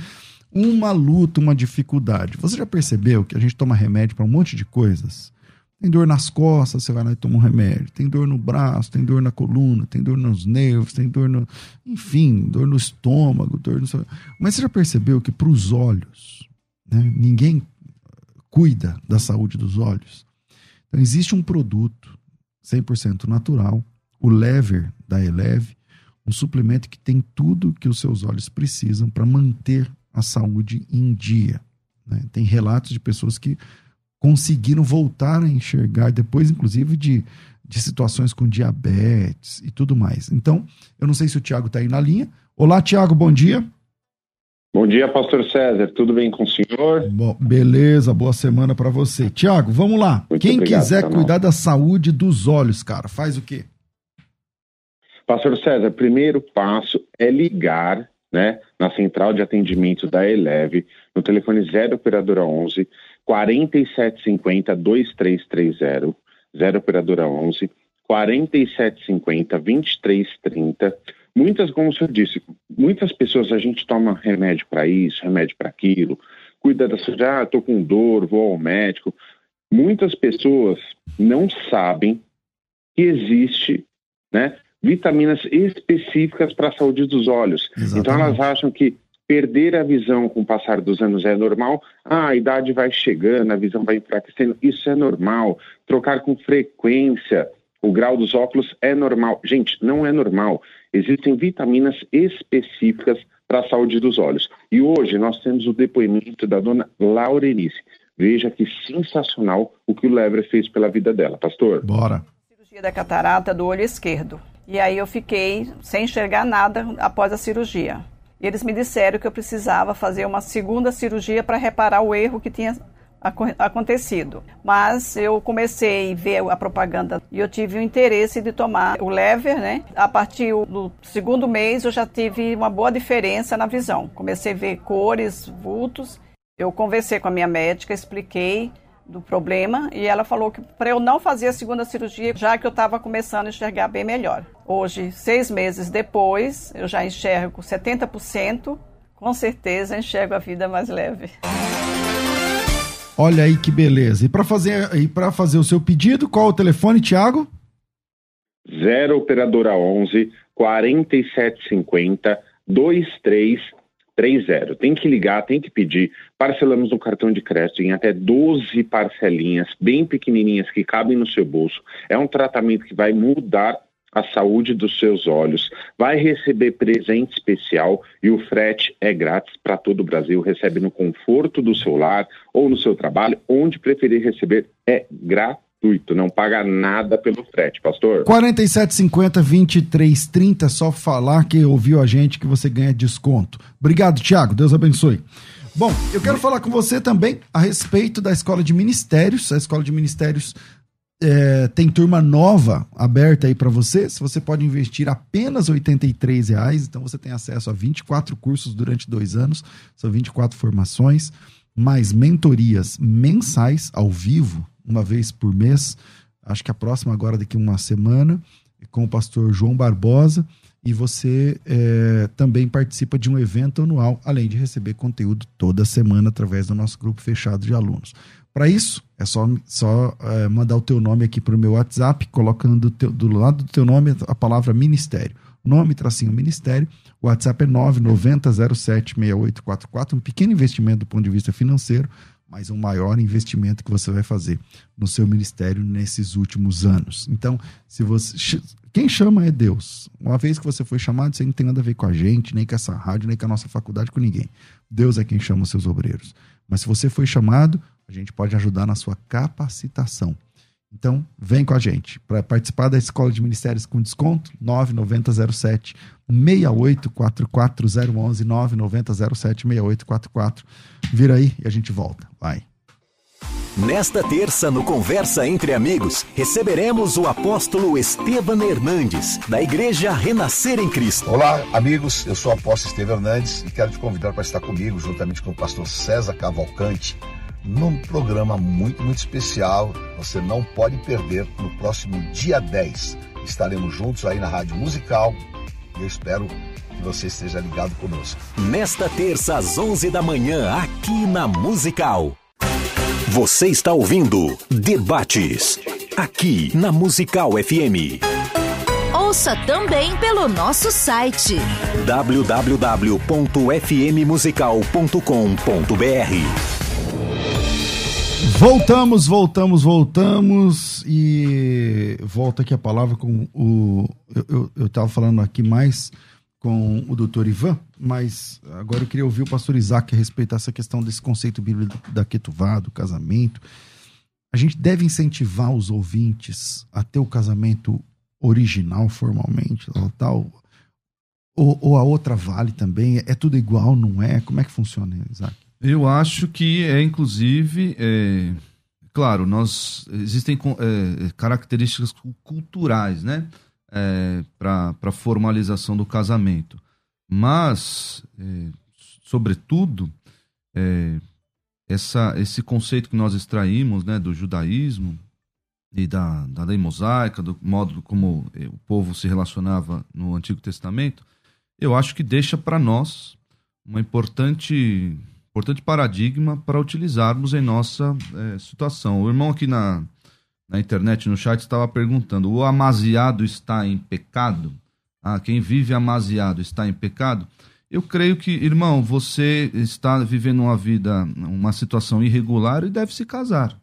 uma luta, uma dificuldade. Você já percebeu que a gente toma remédio para um monte de coisas? Tem dor nas costas, você vai lá e toma um remédio. Tem dor no braço, tem dor na coluna, tem dor nos nervos, tem dor no. Enfim, dor no estômago, dor no. Mas você já percebeu que para os olhos, né, ninguém cuida da saúde dos olhos? Então, existe um produto 100% natural, o Lever da Eleve, um suplemento que tem tudo que os seus olhos precisam para manter a saúde em dia. Né? Tem relatos de pessoas que conseguiram voltar a enxergar, depois, inclusive, de, de situações com diabetes e tudo mais. Então, eu não sei se o Tiago está aí na linha. Olá, Tiago, bom dia. Bom dia, pastor César. Tudo bem com o senhor? Bom, beleza, boa semana para você. Tiago, vamos lá. Muito Quem obrigado, quiser cuidar da saúde dos olhos, cara, faz o quê? Pastor César, primeiro passo é ligar né, na central de atendimento da Eleve, no telefone 0 operadora 11 4750 2330, 0 operadora 11 4750 2330. Muitas, como o senhor disse, muitas pessoas a gente toma remédio para isso, remédio para aquilo, cuida da saúde, ah, tô com dor, vou ao médico. Muitas pessoas não sabem que existe, né, vitaminas específicas para a saúde dos olhos. Exatamente. Então elas acham que perder a visão com o passar dos anos é normal. Ah, a idade vai chegando, a visão vai enfraquecendo. Isso é normal. Trocar com frequência o grau dos óculos é normal. Gente, não é normal. Existem vitaminas específicas para a saúde dos olhos. E hoje nós temos o depoimento da dona Laurenice. Veja que sensacional o que o Lever fez pela vida dela. Pastor? Bora. Cirurgia da catarata do olho esquerdo. E aí eu fiquei sem enxergar nada após a cirurgia. E eles me disseram que eu precisava fazer uma segunda cirurgia para reparar o erro que tinha acontecido. Mas eu comecei a ver a propaganda e eu tive o interesse de tomar o lever, né? A partir do segundo mês eu já tive uma boa diferença na visão. Comecei a ver cores, vultos. Eu conversei com a minha médica, expliquei do problema e ela falou que para eu não fazer a segunda cirurgia, já que eu estava começando a enxergar bem melhor. Hoje, seis meses depois, eu já enxergo 70%, com certeza enxergo a vida mais leve. Olha aí que beleza. E para fazer, fazer o seu pedido, qual o telefone, Tiago? 0 operadora 11 4750 23 30. Tem que ligar, tem que pedir. Parcelamos no cartão de crédito em até 12 parcelinhas, bem pequenininhas, que cabem no seu bolso. É um tratamento que vai mudar a saúde dos seus olhos. Vai receber presente especial e o frete é grátis para todo o Brasil. Recebe no conforto do seu lar ou no seu trabalho, onde preferir receber, é gratuito não paga nada pelo frete, pastor. 4750 2330, só falar que ouviu a gente que você ganha desconto. Obrigado, Tiago, Deus abençoe. Bom, eu quero falar com você também a respeito da Escola de Ministérios. A Escola de Ministérios é, tem turma nova aberta aí para você. Se você pode investir apenas R$ reais, então você tem acesso a 24 cursos durante dois anos, são 24 formações, mais mentorias mensais ao vivo uma vez por mês. Acho que a próxima agora daqui uma semana com o pastor João Barbosa e você é, também participa de um evento anual, além de receber conteúdo toda semana através do nosso grupo fechado de alunos. Para isso, é só, só é, mandar o teu nome aqui para o meu WhatsApp, colocando teu, do lado do teu nome a palavra ministério. Nome, tracinho, ministério. O WhatsApp é 990076844, um pequeno investimento do ponto de vista financeiro, mas um maior investimento que você vai fazer no seu ministério nesses últimos anos. Então, se você quem chama é Deus. Uma vez que você foi chamado, você não tem nada a ver com a gente, nem com essa rádio, nem com a nossa faculdade, com ninguém. Deus é quem chama os seus obreiros. Mas se você foi chamado, a gente pode ajudar na sua capacitação. Então, vem com a gente. Para participar da Escola de Ministérios com desconto, 9907 6844011 9907 6844. Vira aí e a gente volta. Vai. Nesta terça, no Conversa Entre Amigos, receberemos o apóstolo Estevam Hernandes, da Igreja Renascer em Cristo. Olá, amigos, eu sou o apóstolo Estevam Hernandes e quero te convidar para estar comigo, juntamente com o pastor César Cavalcante, num programa muito, muito especial. Você não pode perder no próximo dia 10. Estaremos juntos aí na Rádio Musical. Eu espero que você esteja ligado conosco. Nesta terça às 11 da manhã, aqui na Musical. Você está ouvindo Debates, aqui na Musical FM. Ouça também pelo nosso site www.fmmusical.com.br. Voltamos, voltamos, voltamos e volta aqui a palavra com o. Eu, eu, eu falando aqui mais com o doutor Ivan, mas agora eu queria ouvir o pastor Isaac a respeito dessa questão desse conceito bíblico da ketuvá, do casamento. A gente deve incentivar os ouvintes a ter o casamento original formalmente, tal, tal ou, ou, a outra vale também? É tudo igual, não é? Como é que funciona, Isaac? Eu acho que é, inclusive, é, claro, nós existem é, características culturais, né? É, para a formalização do casamento. Mas, é, sobretudo, é, essa, esse conceito que nós extraímos né, do judaísmo, e da, da lei mosaica, do modo como eh, o povo se relacionava no Antigo Testamento, eu acho que deixa para nós uma importante, importante paradigma para utilizarmos em nossa é, situação. O irmão aqui na, na internet, no chat, estava perguntando: o amaziado está em pecado? Ah, quem vive amaziado está em pecado? Eu creio que, irmão, você está vivendo uma vida, uma situação irregular e deve se casar.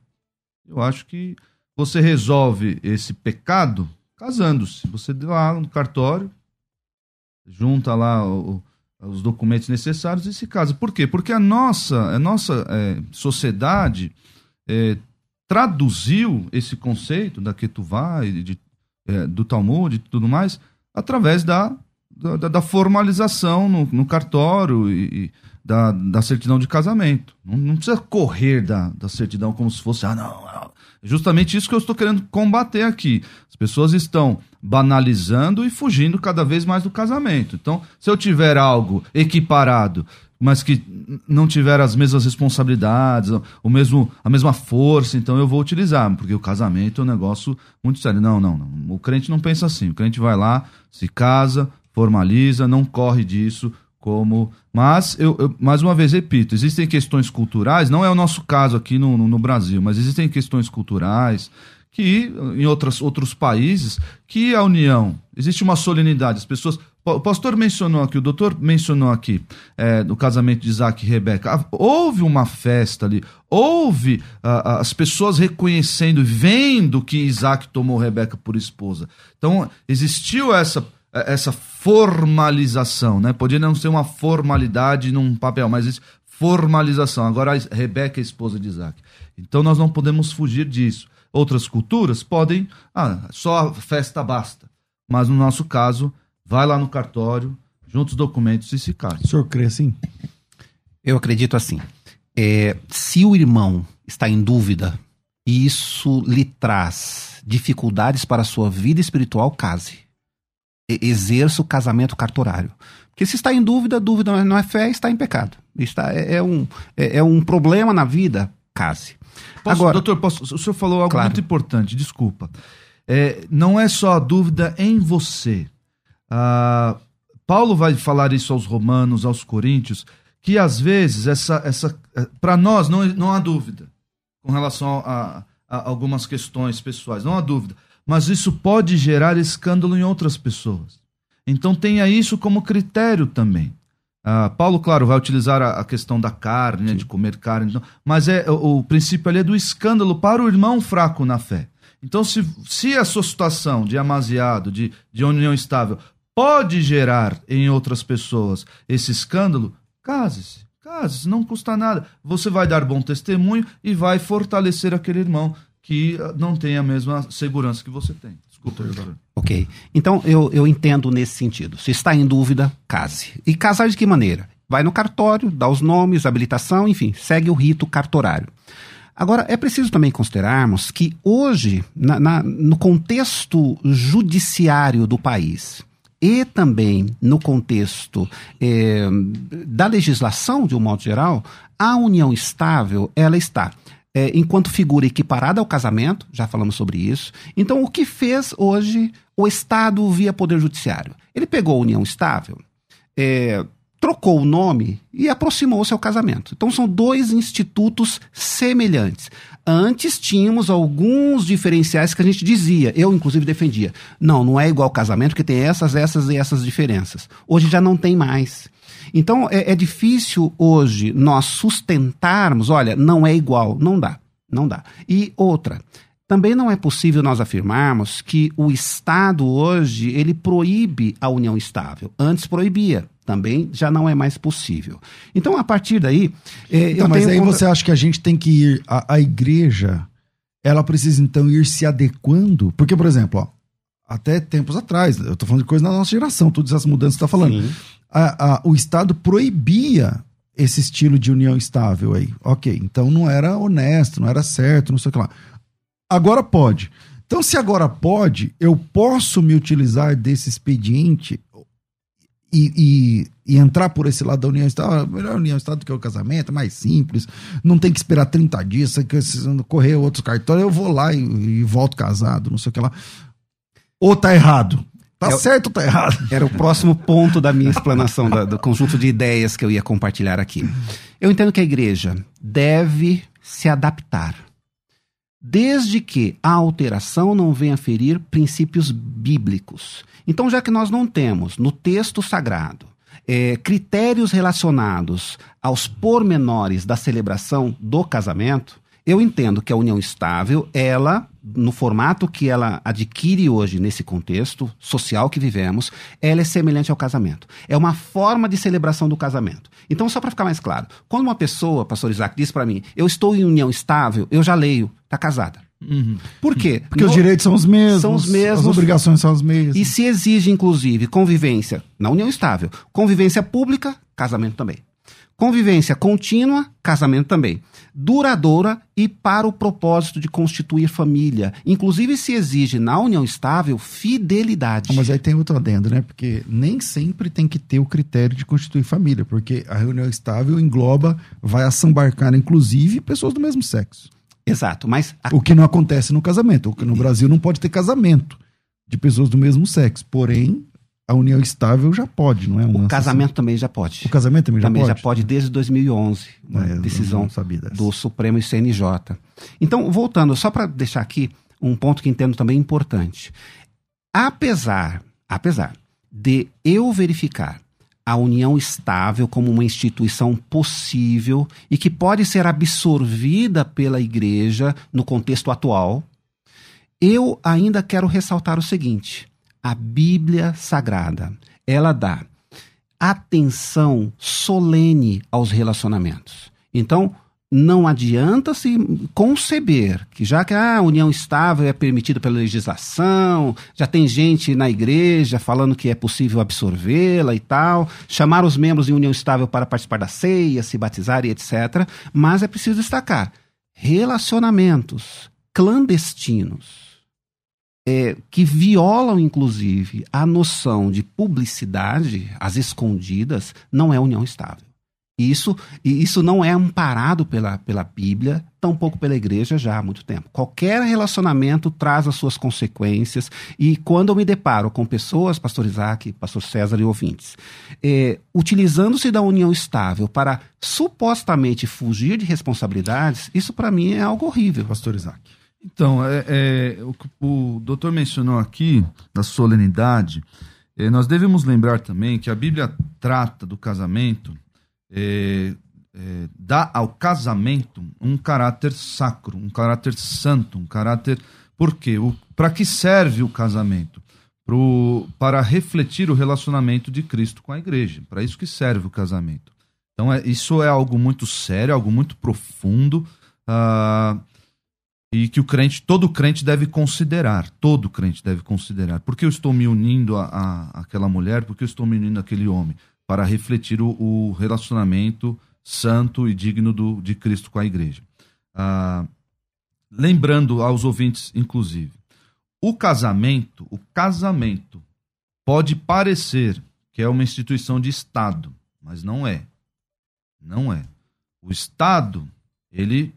Eu acho que você resolve esse pecado casando-se. Você lá no cartório, junta lá o, os documentos necessários e se casa. Por quê? Porque a nossa, a nossa é, sociedade é, traduziu esse conceito da Ketuvá de, é, do Talmud e tudo mais através da, da, da formalização no, no cartório e, e da, da certidão de casamento. Não, não precisa correr da, da certidão como se fosse, ah, não, é justamente isso que eu estou querendo combater aqui. As pessoas estão banalizando e fugindo cada vez mais do casamento. Então, se eu tiver algo equiparado, mas que não tiver as mesmas responsabilidades, o mesmo, a mesma força, então eu vou utilizar, porque o casamento é um negócio muito sério. Não, não, não. O crente não pensa assim. O crente vai lá, se casa, formaliza, não corre disso como. Mas, eu, eu, mais uma vez repito, existem questões culturais, não é o nosso caso aqui no, no, no Brasil, mas existem questões culturais que, em outras, outros países, que a união, existe uma solenidade, as pessoas. O pastor mencionou aqui, o doutor mencionou aqui, é, no casamento de Isaac e Rebeca. Houve uma festa ali, houve uh, as pessoas reconhecendo, vendo que Isaac tomou Rebeca por esposa. Então, existiu essa essa formalização, né? Podia não ser uma formalidade num papel, mas isso, formalização. Agora Rebeca é esposa de Isaac. Então nós não podemos fugir disso. Outras culturas podem, ah, só a festa basta. Mas no nosso caso, vai lá no cartório, junta os documentos e se casa. O senhor crê assim? Eu acredito assim. É, se o irmão está em dúvida e isso lhe traz dificuldades para a sua vida espiritual, case exerça o casamento cartorário. Porque se está em dúvida, dúvida não é fé, está em pecado. Está, é, é um, é, é, um problema na vida, case. Posso, Agora, doutor, posso, o senhor falou algo claro. muito importante, desculpa. É, não é só a dúvida em você. Ah, Paulo vai falar isso aos romanos, aos coríntios, que às vezes essa, essa é, para nós não, não há dúvida com relação a, a algumas questões pessoais, não há dúvida mas isso pode gerar escândalo em outras pessoas. Então tenha isso como critério também. Uh, Paulo, claro, vai utilizar a, a questão da carne, né, de comer carne, mas é o, o, princípio ali é do escândalo para o irmão fraco na fé. Então, se, se a sua situação de amaziado, de, de união estável, pode gerar em outras pessoas esse escândalo, case-se. Case-se, não custa nada. Você vai dar bom testemunho e vai fortalecer aquele irmão que não tem a mesma segurança que você tem. Desculpa. Ok. Então, eu, eu entendo nesse sentido. Se está em dúvida, case. E casar de que maneira? Vai no cartório, dá os nomes, habilitação, enfim, segue o rito cartorário. Agora, é preciso também considerarmos que hoje, na, na, no contexto judiciário do país, e também no contexto eh, da legislação, de um modo geral, a união estável, ela está é, enquanto figura equiparada ao casamento, já falamos sobre isso. Então, o que fez hoje o Estado via Poder Judiciário? Ele pegou a união estável, é, trocou o nome e aproximou-se ao casamento. Então são dois institutos semelhantes. Antes tínhamos alguns diferenciais que a gente dizia, eu inclusive defendia. Não, não é igual ao casamento, que tem essas, essas e essas diferenças. Hoje já não tem mais. Então é, é difícil hoje nós sustentarmos, olha, não é igual. Não dá, não dá. E outra, também não é possível nós afirmarmos que o Estado hoje ele proíbe a união estável. Antes proibia também já não é mais possível. Então, a partir daí. É, então, mas aí contra... você acha que a gente tem que ir. A, a igreja, ela precisa então ir se adequando? Porque, por exemplo, ó, até tempos atrás, eu estou falando de coisa da nossa geração, todas essas mudanças que você está falando. A, a, o Estado proibia esse estilo de união estável aí. Ok, então não era honesto, não era certo, não sei o que lá. Agora pode. Então, se agora pode, eu posso me utilizar desse expediente e, e, e, entrar por esse lado da união estável, melhor união estável do que o casamento, mais simples, não tem que esperar 30 dias, correr outros cartões, eu vou lá e, e, volto casado, não sei o que lá. Ou tá errado? Tá é, certo ou tá errado? Era o próximo ponto da minha explanação, da, do conjunto de ideias que eu ia compartilhar aqui. Eu entendo que a igreja deve se adaptar desde que a alteração não venha ferir princípios bíblicos. Então, já que nós não temos no texto sagrado é, critérios relacionados aos pormenores da celebração do casamento, eu entendo que a união estável, ela, no formato que ela adquire hoje nesse contexto social que vivemos, ela é semelhante ao casamento. É uma forma de celebração do casamento. Então, só para ficar mais claro, quando uma pessoa, pastor Isaac, diz para mim, eu estou em união estável, eu já leio, está casada. Uhum. Por quê? Porque no... os direitos são os mesmos. São os mesmos. As obrigações são as mesmas. E se exige, inclusive, convivência na união estável, convivência pública, casamento também. Convivência contínua, casamento também. Duradoura e para o propósito de constituir família. Inclusive se exige na união estável fidelidade. Mas aí tem outro adendo, né? Porque nem sempre tem que ter o critério de constituir família, porque a união estável engloba, vai assambarcar inclusive pessoas do mesmo sexo. Exato, mas a... o que não acontece no casamento, o que no Brasil não pode ter casamento de pessoas do mesmo sexo. Porém, a união estável já pode, não é? Um o casamento assim. também já pode. O casamento também já também pode? Também já pode desde 2011, uma é, decisão do Supremo e CNJ. Então, voltando, só para deixar aqui um ponto que entendo também importante. Apesar, apesar de eu verificar a união estável como uma instituição possível e que pode ser absorvida pela igreja no contexto atual, eu ainda quero ressaltar o seguinte: a Bíblia Sagrada, ela dá atenção solene aos relacionamentos. Então, não adianta se conceber que já que a união estável é permitida pela legislação, já tem gente na igreja falando que é possível absorvê-la e tal, chamar os membros de união estável para participar da ceia, se batizar e etc. Mas é preciso destacar relacionamentos clandestinos é, que violam, inclusive, a noção de publicidade, as escondidas, não é união estável. Isso, isso não é amparado pela, pela Bíblia, tampouco pela igreja já há muito tempo. Qualquer relacionamento traz as suas consequências, e quando eu me deparo com pessoas, pastor Isaac, pastor César e ouvintes, é, utilizando-se da união estável para supostamente fugir de responsabilidades, isso para mim é algo horrível. Pastor Isaac. Então, é, é, o o doutor mencionou aqui, da solenidade, é, nós devemos lembrar também que a Bíblia trata do casamento, é, é, dá ao casamento um caráter sacro, um caráter santo, um caráter. Por quê? Para que serve o casamento? Pro, para refletir o relacionamento de Cristo com a igreja. Para isso que serve o casamento. Então, é, isso é algo muito sério, algo muito profundo. Uh, e que o crente, todo crente deve considerar, todo crente deve considerar. Por que eu estou me unindo a, a aquela mulher? Por que eu estou me unindo àquele homem? Para refletir o, o relacionamento santo e digno do, de Cristo com a igreja. Ah, lembrando aos ouvintes, inclusive, o casamento, o casamento pode parecer que é uma instituição de Estado, mas não é. Não é. O Estado, ele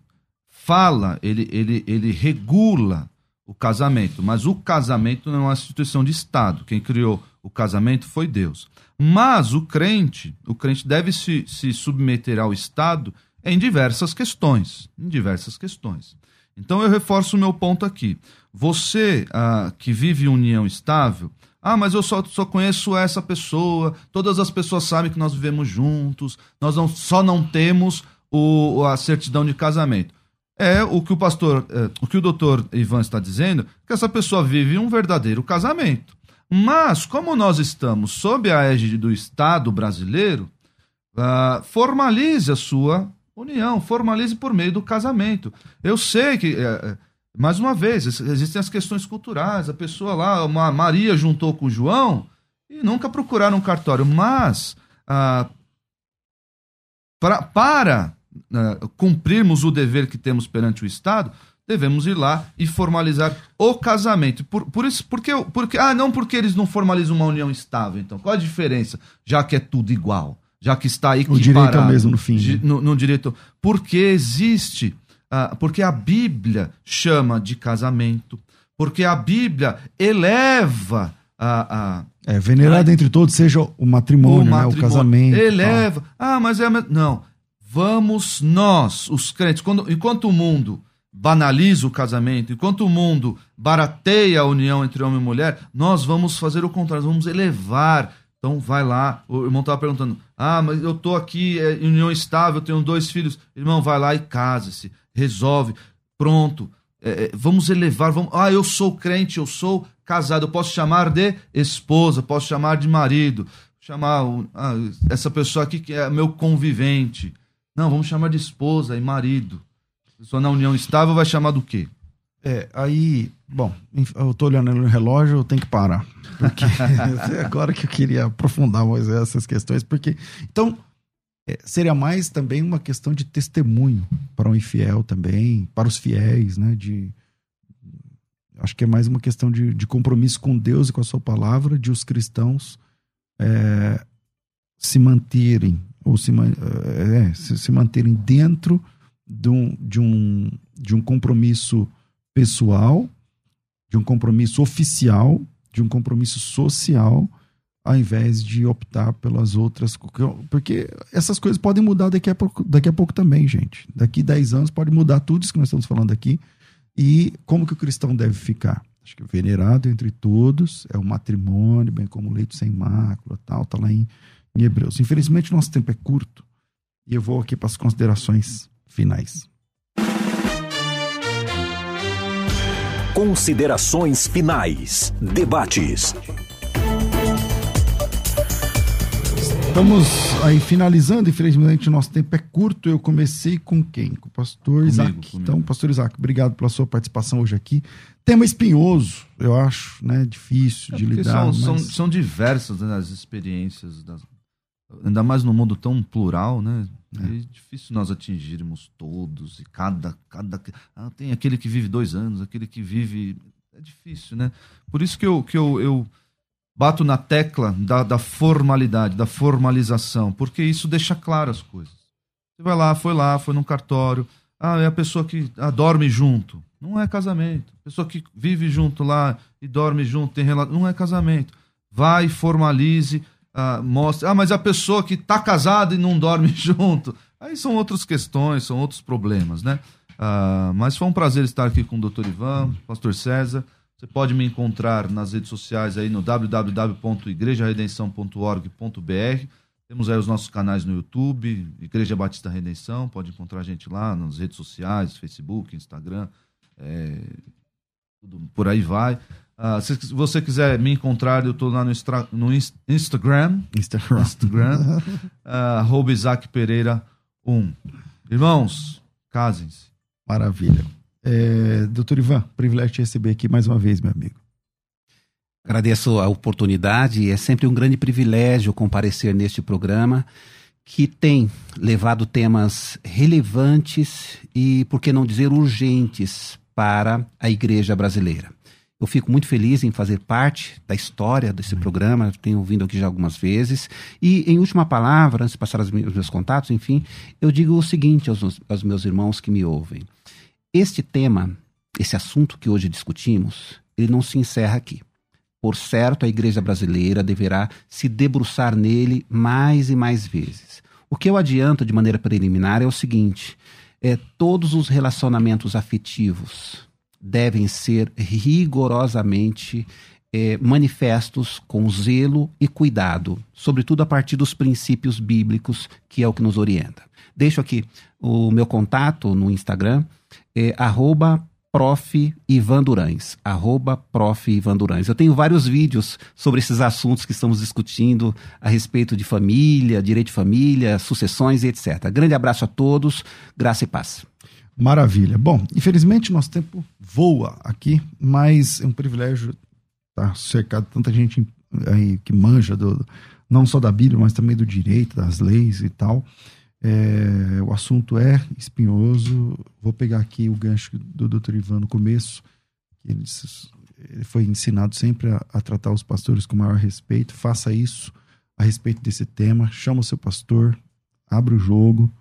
fala, ele, ele, ele regula o casamento, mas o casamento não é uma instituição de Estado. Quem criou o casamento foi Deus. Mas o crente, o crente deve se, se submeter ao Estado em diversas questões. Em diversas questões. Então eu reforço o meu ponto aqui. Você ah, que vive união estável, ah, mas eu só, só conheço essa pessoa, todas as pessoas sabem que nós vivemos juntos, nós não, só não temos o, a certidão de casamento. É o que o pastor, é, o que o doutor Ivan está dizendo, que essa pessoa vive um verdadeiro casamento. Mas, como nós estamos sob a égide do Estado brasileiro, uh, formalize a sua união, formalize por meio do casamento. Eu sei que, uh, mais uma vez, existem as questões culturais. A pessoa lá, uma Maria juntou com o João e nunca procuraram um cartório. Mas, uh, pra, para cumprirmos o dever que temos perante o Estado, devemos ir lá e formalizar o casamento. Por, por isso, porque, porque, ah, não porque eles não formalizam uma união estável, então. Qual a diferença? Já que é tudo igual, já que está equiparado. O direito é o mesmo no fim. Né? No, no, direito. Porque existe, ah, porque a Bíblia chama de casamento, porque a Bíblia eleva a. a é, venerado entre todos seja o matrimônio, o, matrimônio, né, o casamento. Eleva. Ah, mas é. Não. Vamos nós, os crentes, quando, enquanto o mundo banaliza o casamento, enquanto o mundo barateia a união entre homem e mulher, nós vamos fazer o contrário, vamos elevar. Então vai lá, o irmão estava perguntando: ah, mas eu estou aqui é, em união estável, tenho dois filhos. Irmão, vai lá e case-se, resolve, pronto. É, é, vamos elevar, vamos. Ah, eu sou crente, eu sou casado, eu posso chamar de esposa, posso chamar de marido, chamar ah, essa pessoa aqui que é meu convivente. Não, vamos chamar de esposa e marido. Pessoa na união estável vai chamar do quê? É, aí, bom, eu tô olhando no relógio, eu tenho que parar. Porque é agora que eu queria aprofundar mais essas questões, porque. Então, é, seria mais também uma questão de testemunho para um infiel também, para os fiéis, né? De, acho que é mais uma questão de, de compromisso com Deus e com a sua palavra, de os cristãos é, se manterem, ou se, é, se, manterem dentro de um, de um, de um compromisso pessoal, de um compromisso oficial, de um compromisso social, ao invés de optar pelas outras. Porque essas coisas podem mudar daqui a pouco, daqui a pouco também, gente. Daqui 10 anos pode mudar tudo isso que nós estamos falando aqui. E como que o cristão deve ficar? Acho que venerado entre todos é o matrimônio, bem como leito sem mácula, tal, tá lá em, em Hebreus. Infelizmente, nosso tempo é curto. E eu vou aqui para as considerações finais. Considerações finais. Debates. Estamos aí finalizando, infelizmente nosso tempo é curto. Eu comecei com quem? Com o pastor comigo, Isaac. Comigo. Então, pastor Isaac, obrigado pela sua participação hoje aqui. Tema espinhoso, eu acho, né? Difícil é de lidar. São, mas... são, são diversas né, as experiências, das... ainda mais no mundo tão plural, né? É. é difícil nós atingirmos todos e cada. cada ah, tem aquele que vive dois anos, aquele que vive. É difícil, né? Por isso que eu, que eu, eu bato na tecla da, da formalidade, da formalização, porque isso deixa claro as coisas. Você vai lá, foi lá, foi num cartório. Ah, é a pessoa que ah, dorme junto. Não é casamento. A pessoa que vive junto lá e dorme junto, tem relação. Não é casamento. Vai, formalize ah, mostra. Ah, mas a pessoa que está casada e não dorme junto. Aí são outras questões, são outros problemas, né? Ah, mas foi um prazer estar aqui com o Dr. Ivan, Pastor César. Você pode me encontrar nas redes sociais aí no www.igrejaredenção.org.br. Temos aí os nossos canais no YouTube, Igreja Batista Redenção, pode encontrar a gente lá nas redes sociais, Facebook, Instagram, é, tudo por aí vai. Uh, se você quiser me encontrar, eu estou lá no, no Instagram. Instagram. Instagram. uh, Isaac Pereira 1. Irmãos, casem-se. Maravilha. É, doutor Ivan, privilégio te receber aqui mais uma vez, meu amigo. Agradeço a oportunidade. É sempre um grande privilégio comparecer neste programa que tem levado temas relevantes e, por que não dizer, urgentes para a igreja brasileira. Eu fico muito feliz em fazer parte da história desse uhum. programa, tenho vindo aqui já algumas vezes. E, em última palavra, antes de passar os meus contatos, enfim, eu digo o seguinte aos, aos meus irmãos que me ouvem: este tema, esse assunto que hoje discutimos, ele não se encerra aqui. Por certo, a igreja brasileira deverá se debruçar nele mais e mais vezes. O que eu adianto de maneira preliminar é o seguinte: é, todos os relacionamentos afetivos devem ser rigorosamente é, manifestos com zelo e cuidado, sobretudo a partir dos princípios bíblicos, que é o que nos orienta. Deixo aqui o meu contato no Instagram, é, arroba prof. Ivan Durães, arroba prof. Ivan Durães. Eu tenho vários vídeos sobre esses assuntos que estamos discutindo a respeito de família, direito de família, sucessões e etc. Grande abraço a todos, graça e paz. Maravilha. Bom, infelizmente nosso tempo voa aqui, mas é um privilégio estar cercado de tanta gente aí que manja do, não só da Bíblia, mas também do direito, das leis e tal. É, o assunto é espinhoso. Vou pegar aqui o gancho do Dr. Ivan no começo. Ele, ele foi ensinado sempre a, a, tratar os pastores com maior respeito. Faça isso a respeito desse tema. Chama o seu pastor, abre o jogo,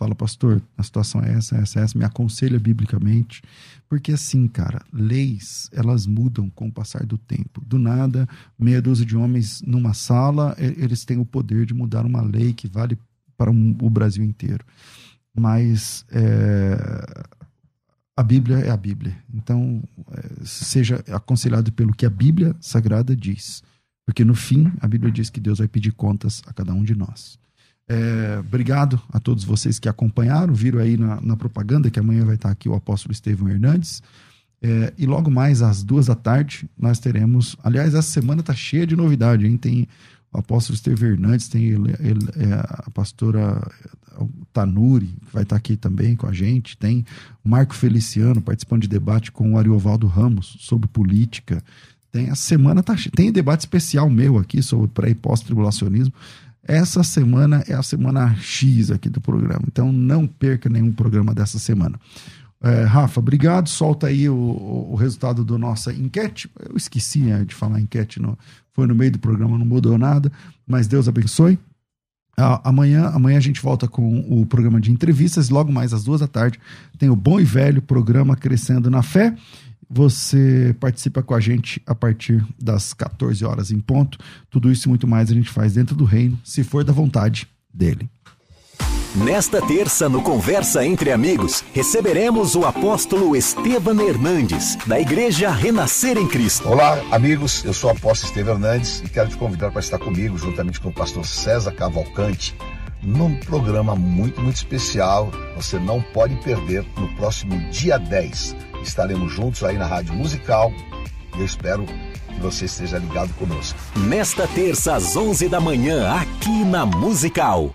fala, pastor, a situação é essa, essa, essa. Me aconselha biblicamente. Porque assim, cara, leis, elas mudam com o passar do tempo. Do nada, meia dúzia de homens numa sala, eles têm o poder de mudar uma lei que vale para um, o Brasil inteiro. Mas é, a Bíblia é a Bíblia. Então, é, seja aconselhado pelo que a Bíblia Sagrada diz. Porque no fim, a Bíblia diz que Deus vai pedir contas a cada um de nós. É, obrigado a todos vocês que acompanharam, viram aí na, na, propaganda que amanhã vai estar aqui o apóstolo Estevão Hernandes. É, e logo mais às duas da tarde nós teremos. Aliás, essa semana está cheia de novidade, hein? Tem o apóstolo Esteve Hernandes, tem ele, ele, é, a pastora Tanuri, que vai estar aqui também com a gente, tem Marco Feliciano participando de debate com o Ariovaldo Ramos sobre política. Tem a semana tá tem debate especial meu aqui sobre pré e pós-tribulacionismo. Essa semana é a semana X aqui do programa, então não perca nenhum programa dessa semana. É, Rafa, obrigado. Solta aí o, o, resultado da nossa enquete. Eu esqueci né, de falar enquete, no, foi no meio do programa, não mudou nada, mas Deus abençoe. Amanhã, amanhã a gente volta com o programa de entrevistas. Logo mais às duas da tarde tem o bom e velho programa Crescendo na Fé. Você participa com a gente a partir das 14 horas em ponto. Tudo isso e muito mais a gente faz dentro do reino, se for da vontade dele. Nesta terça, no Conversa Entre Amigos, receberemos o apóstolo Estevam Hernandes, da Igreja Renascer em Cristo. Olá, amigos, eu sou o apóstolo Estevam Hernandes e quero te convidar para estar comigo, juntamente com o pastor César Cavalcante, num programa muito, muito especial. Você não pode perder no próximo dia 10. Estaremos juntos aí na Rádio Musical eu espero que você esteja ligado conosco. Nesta terça, às 11 da manhã, aqui na Musical.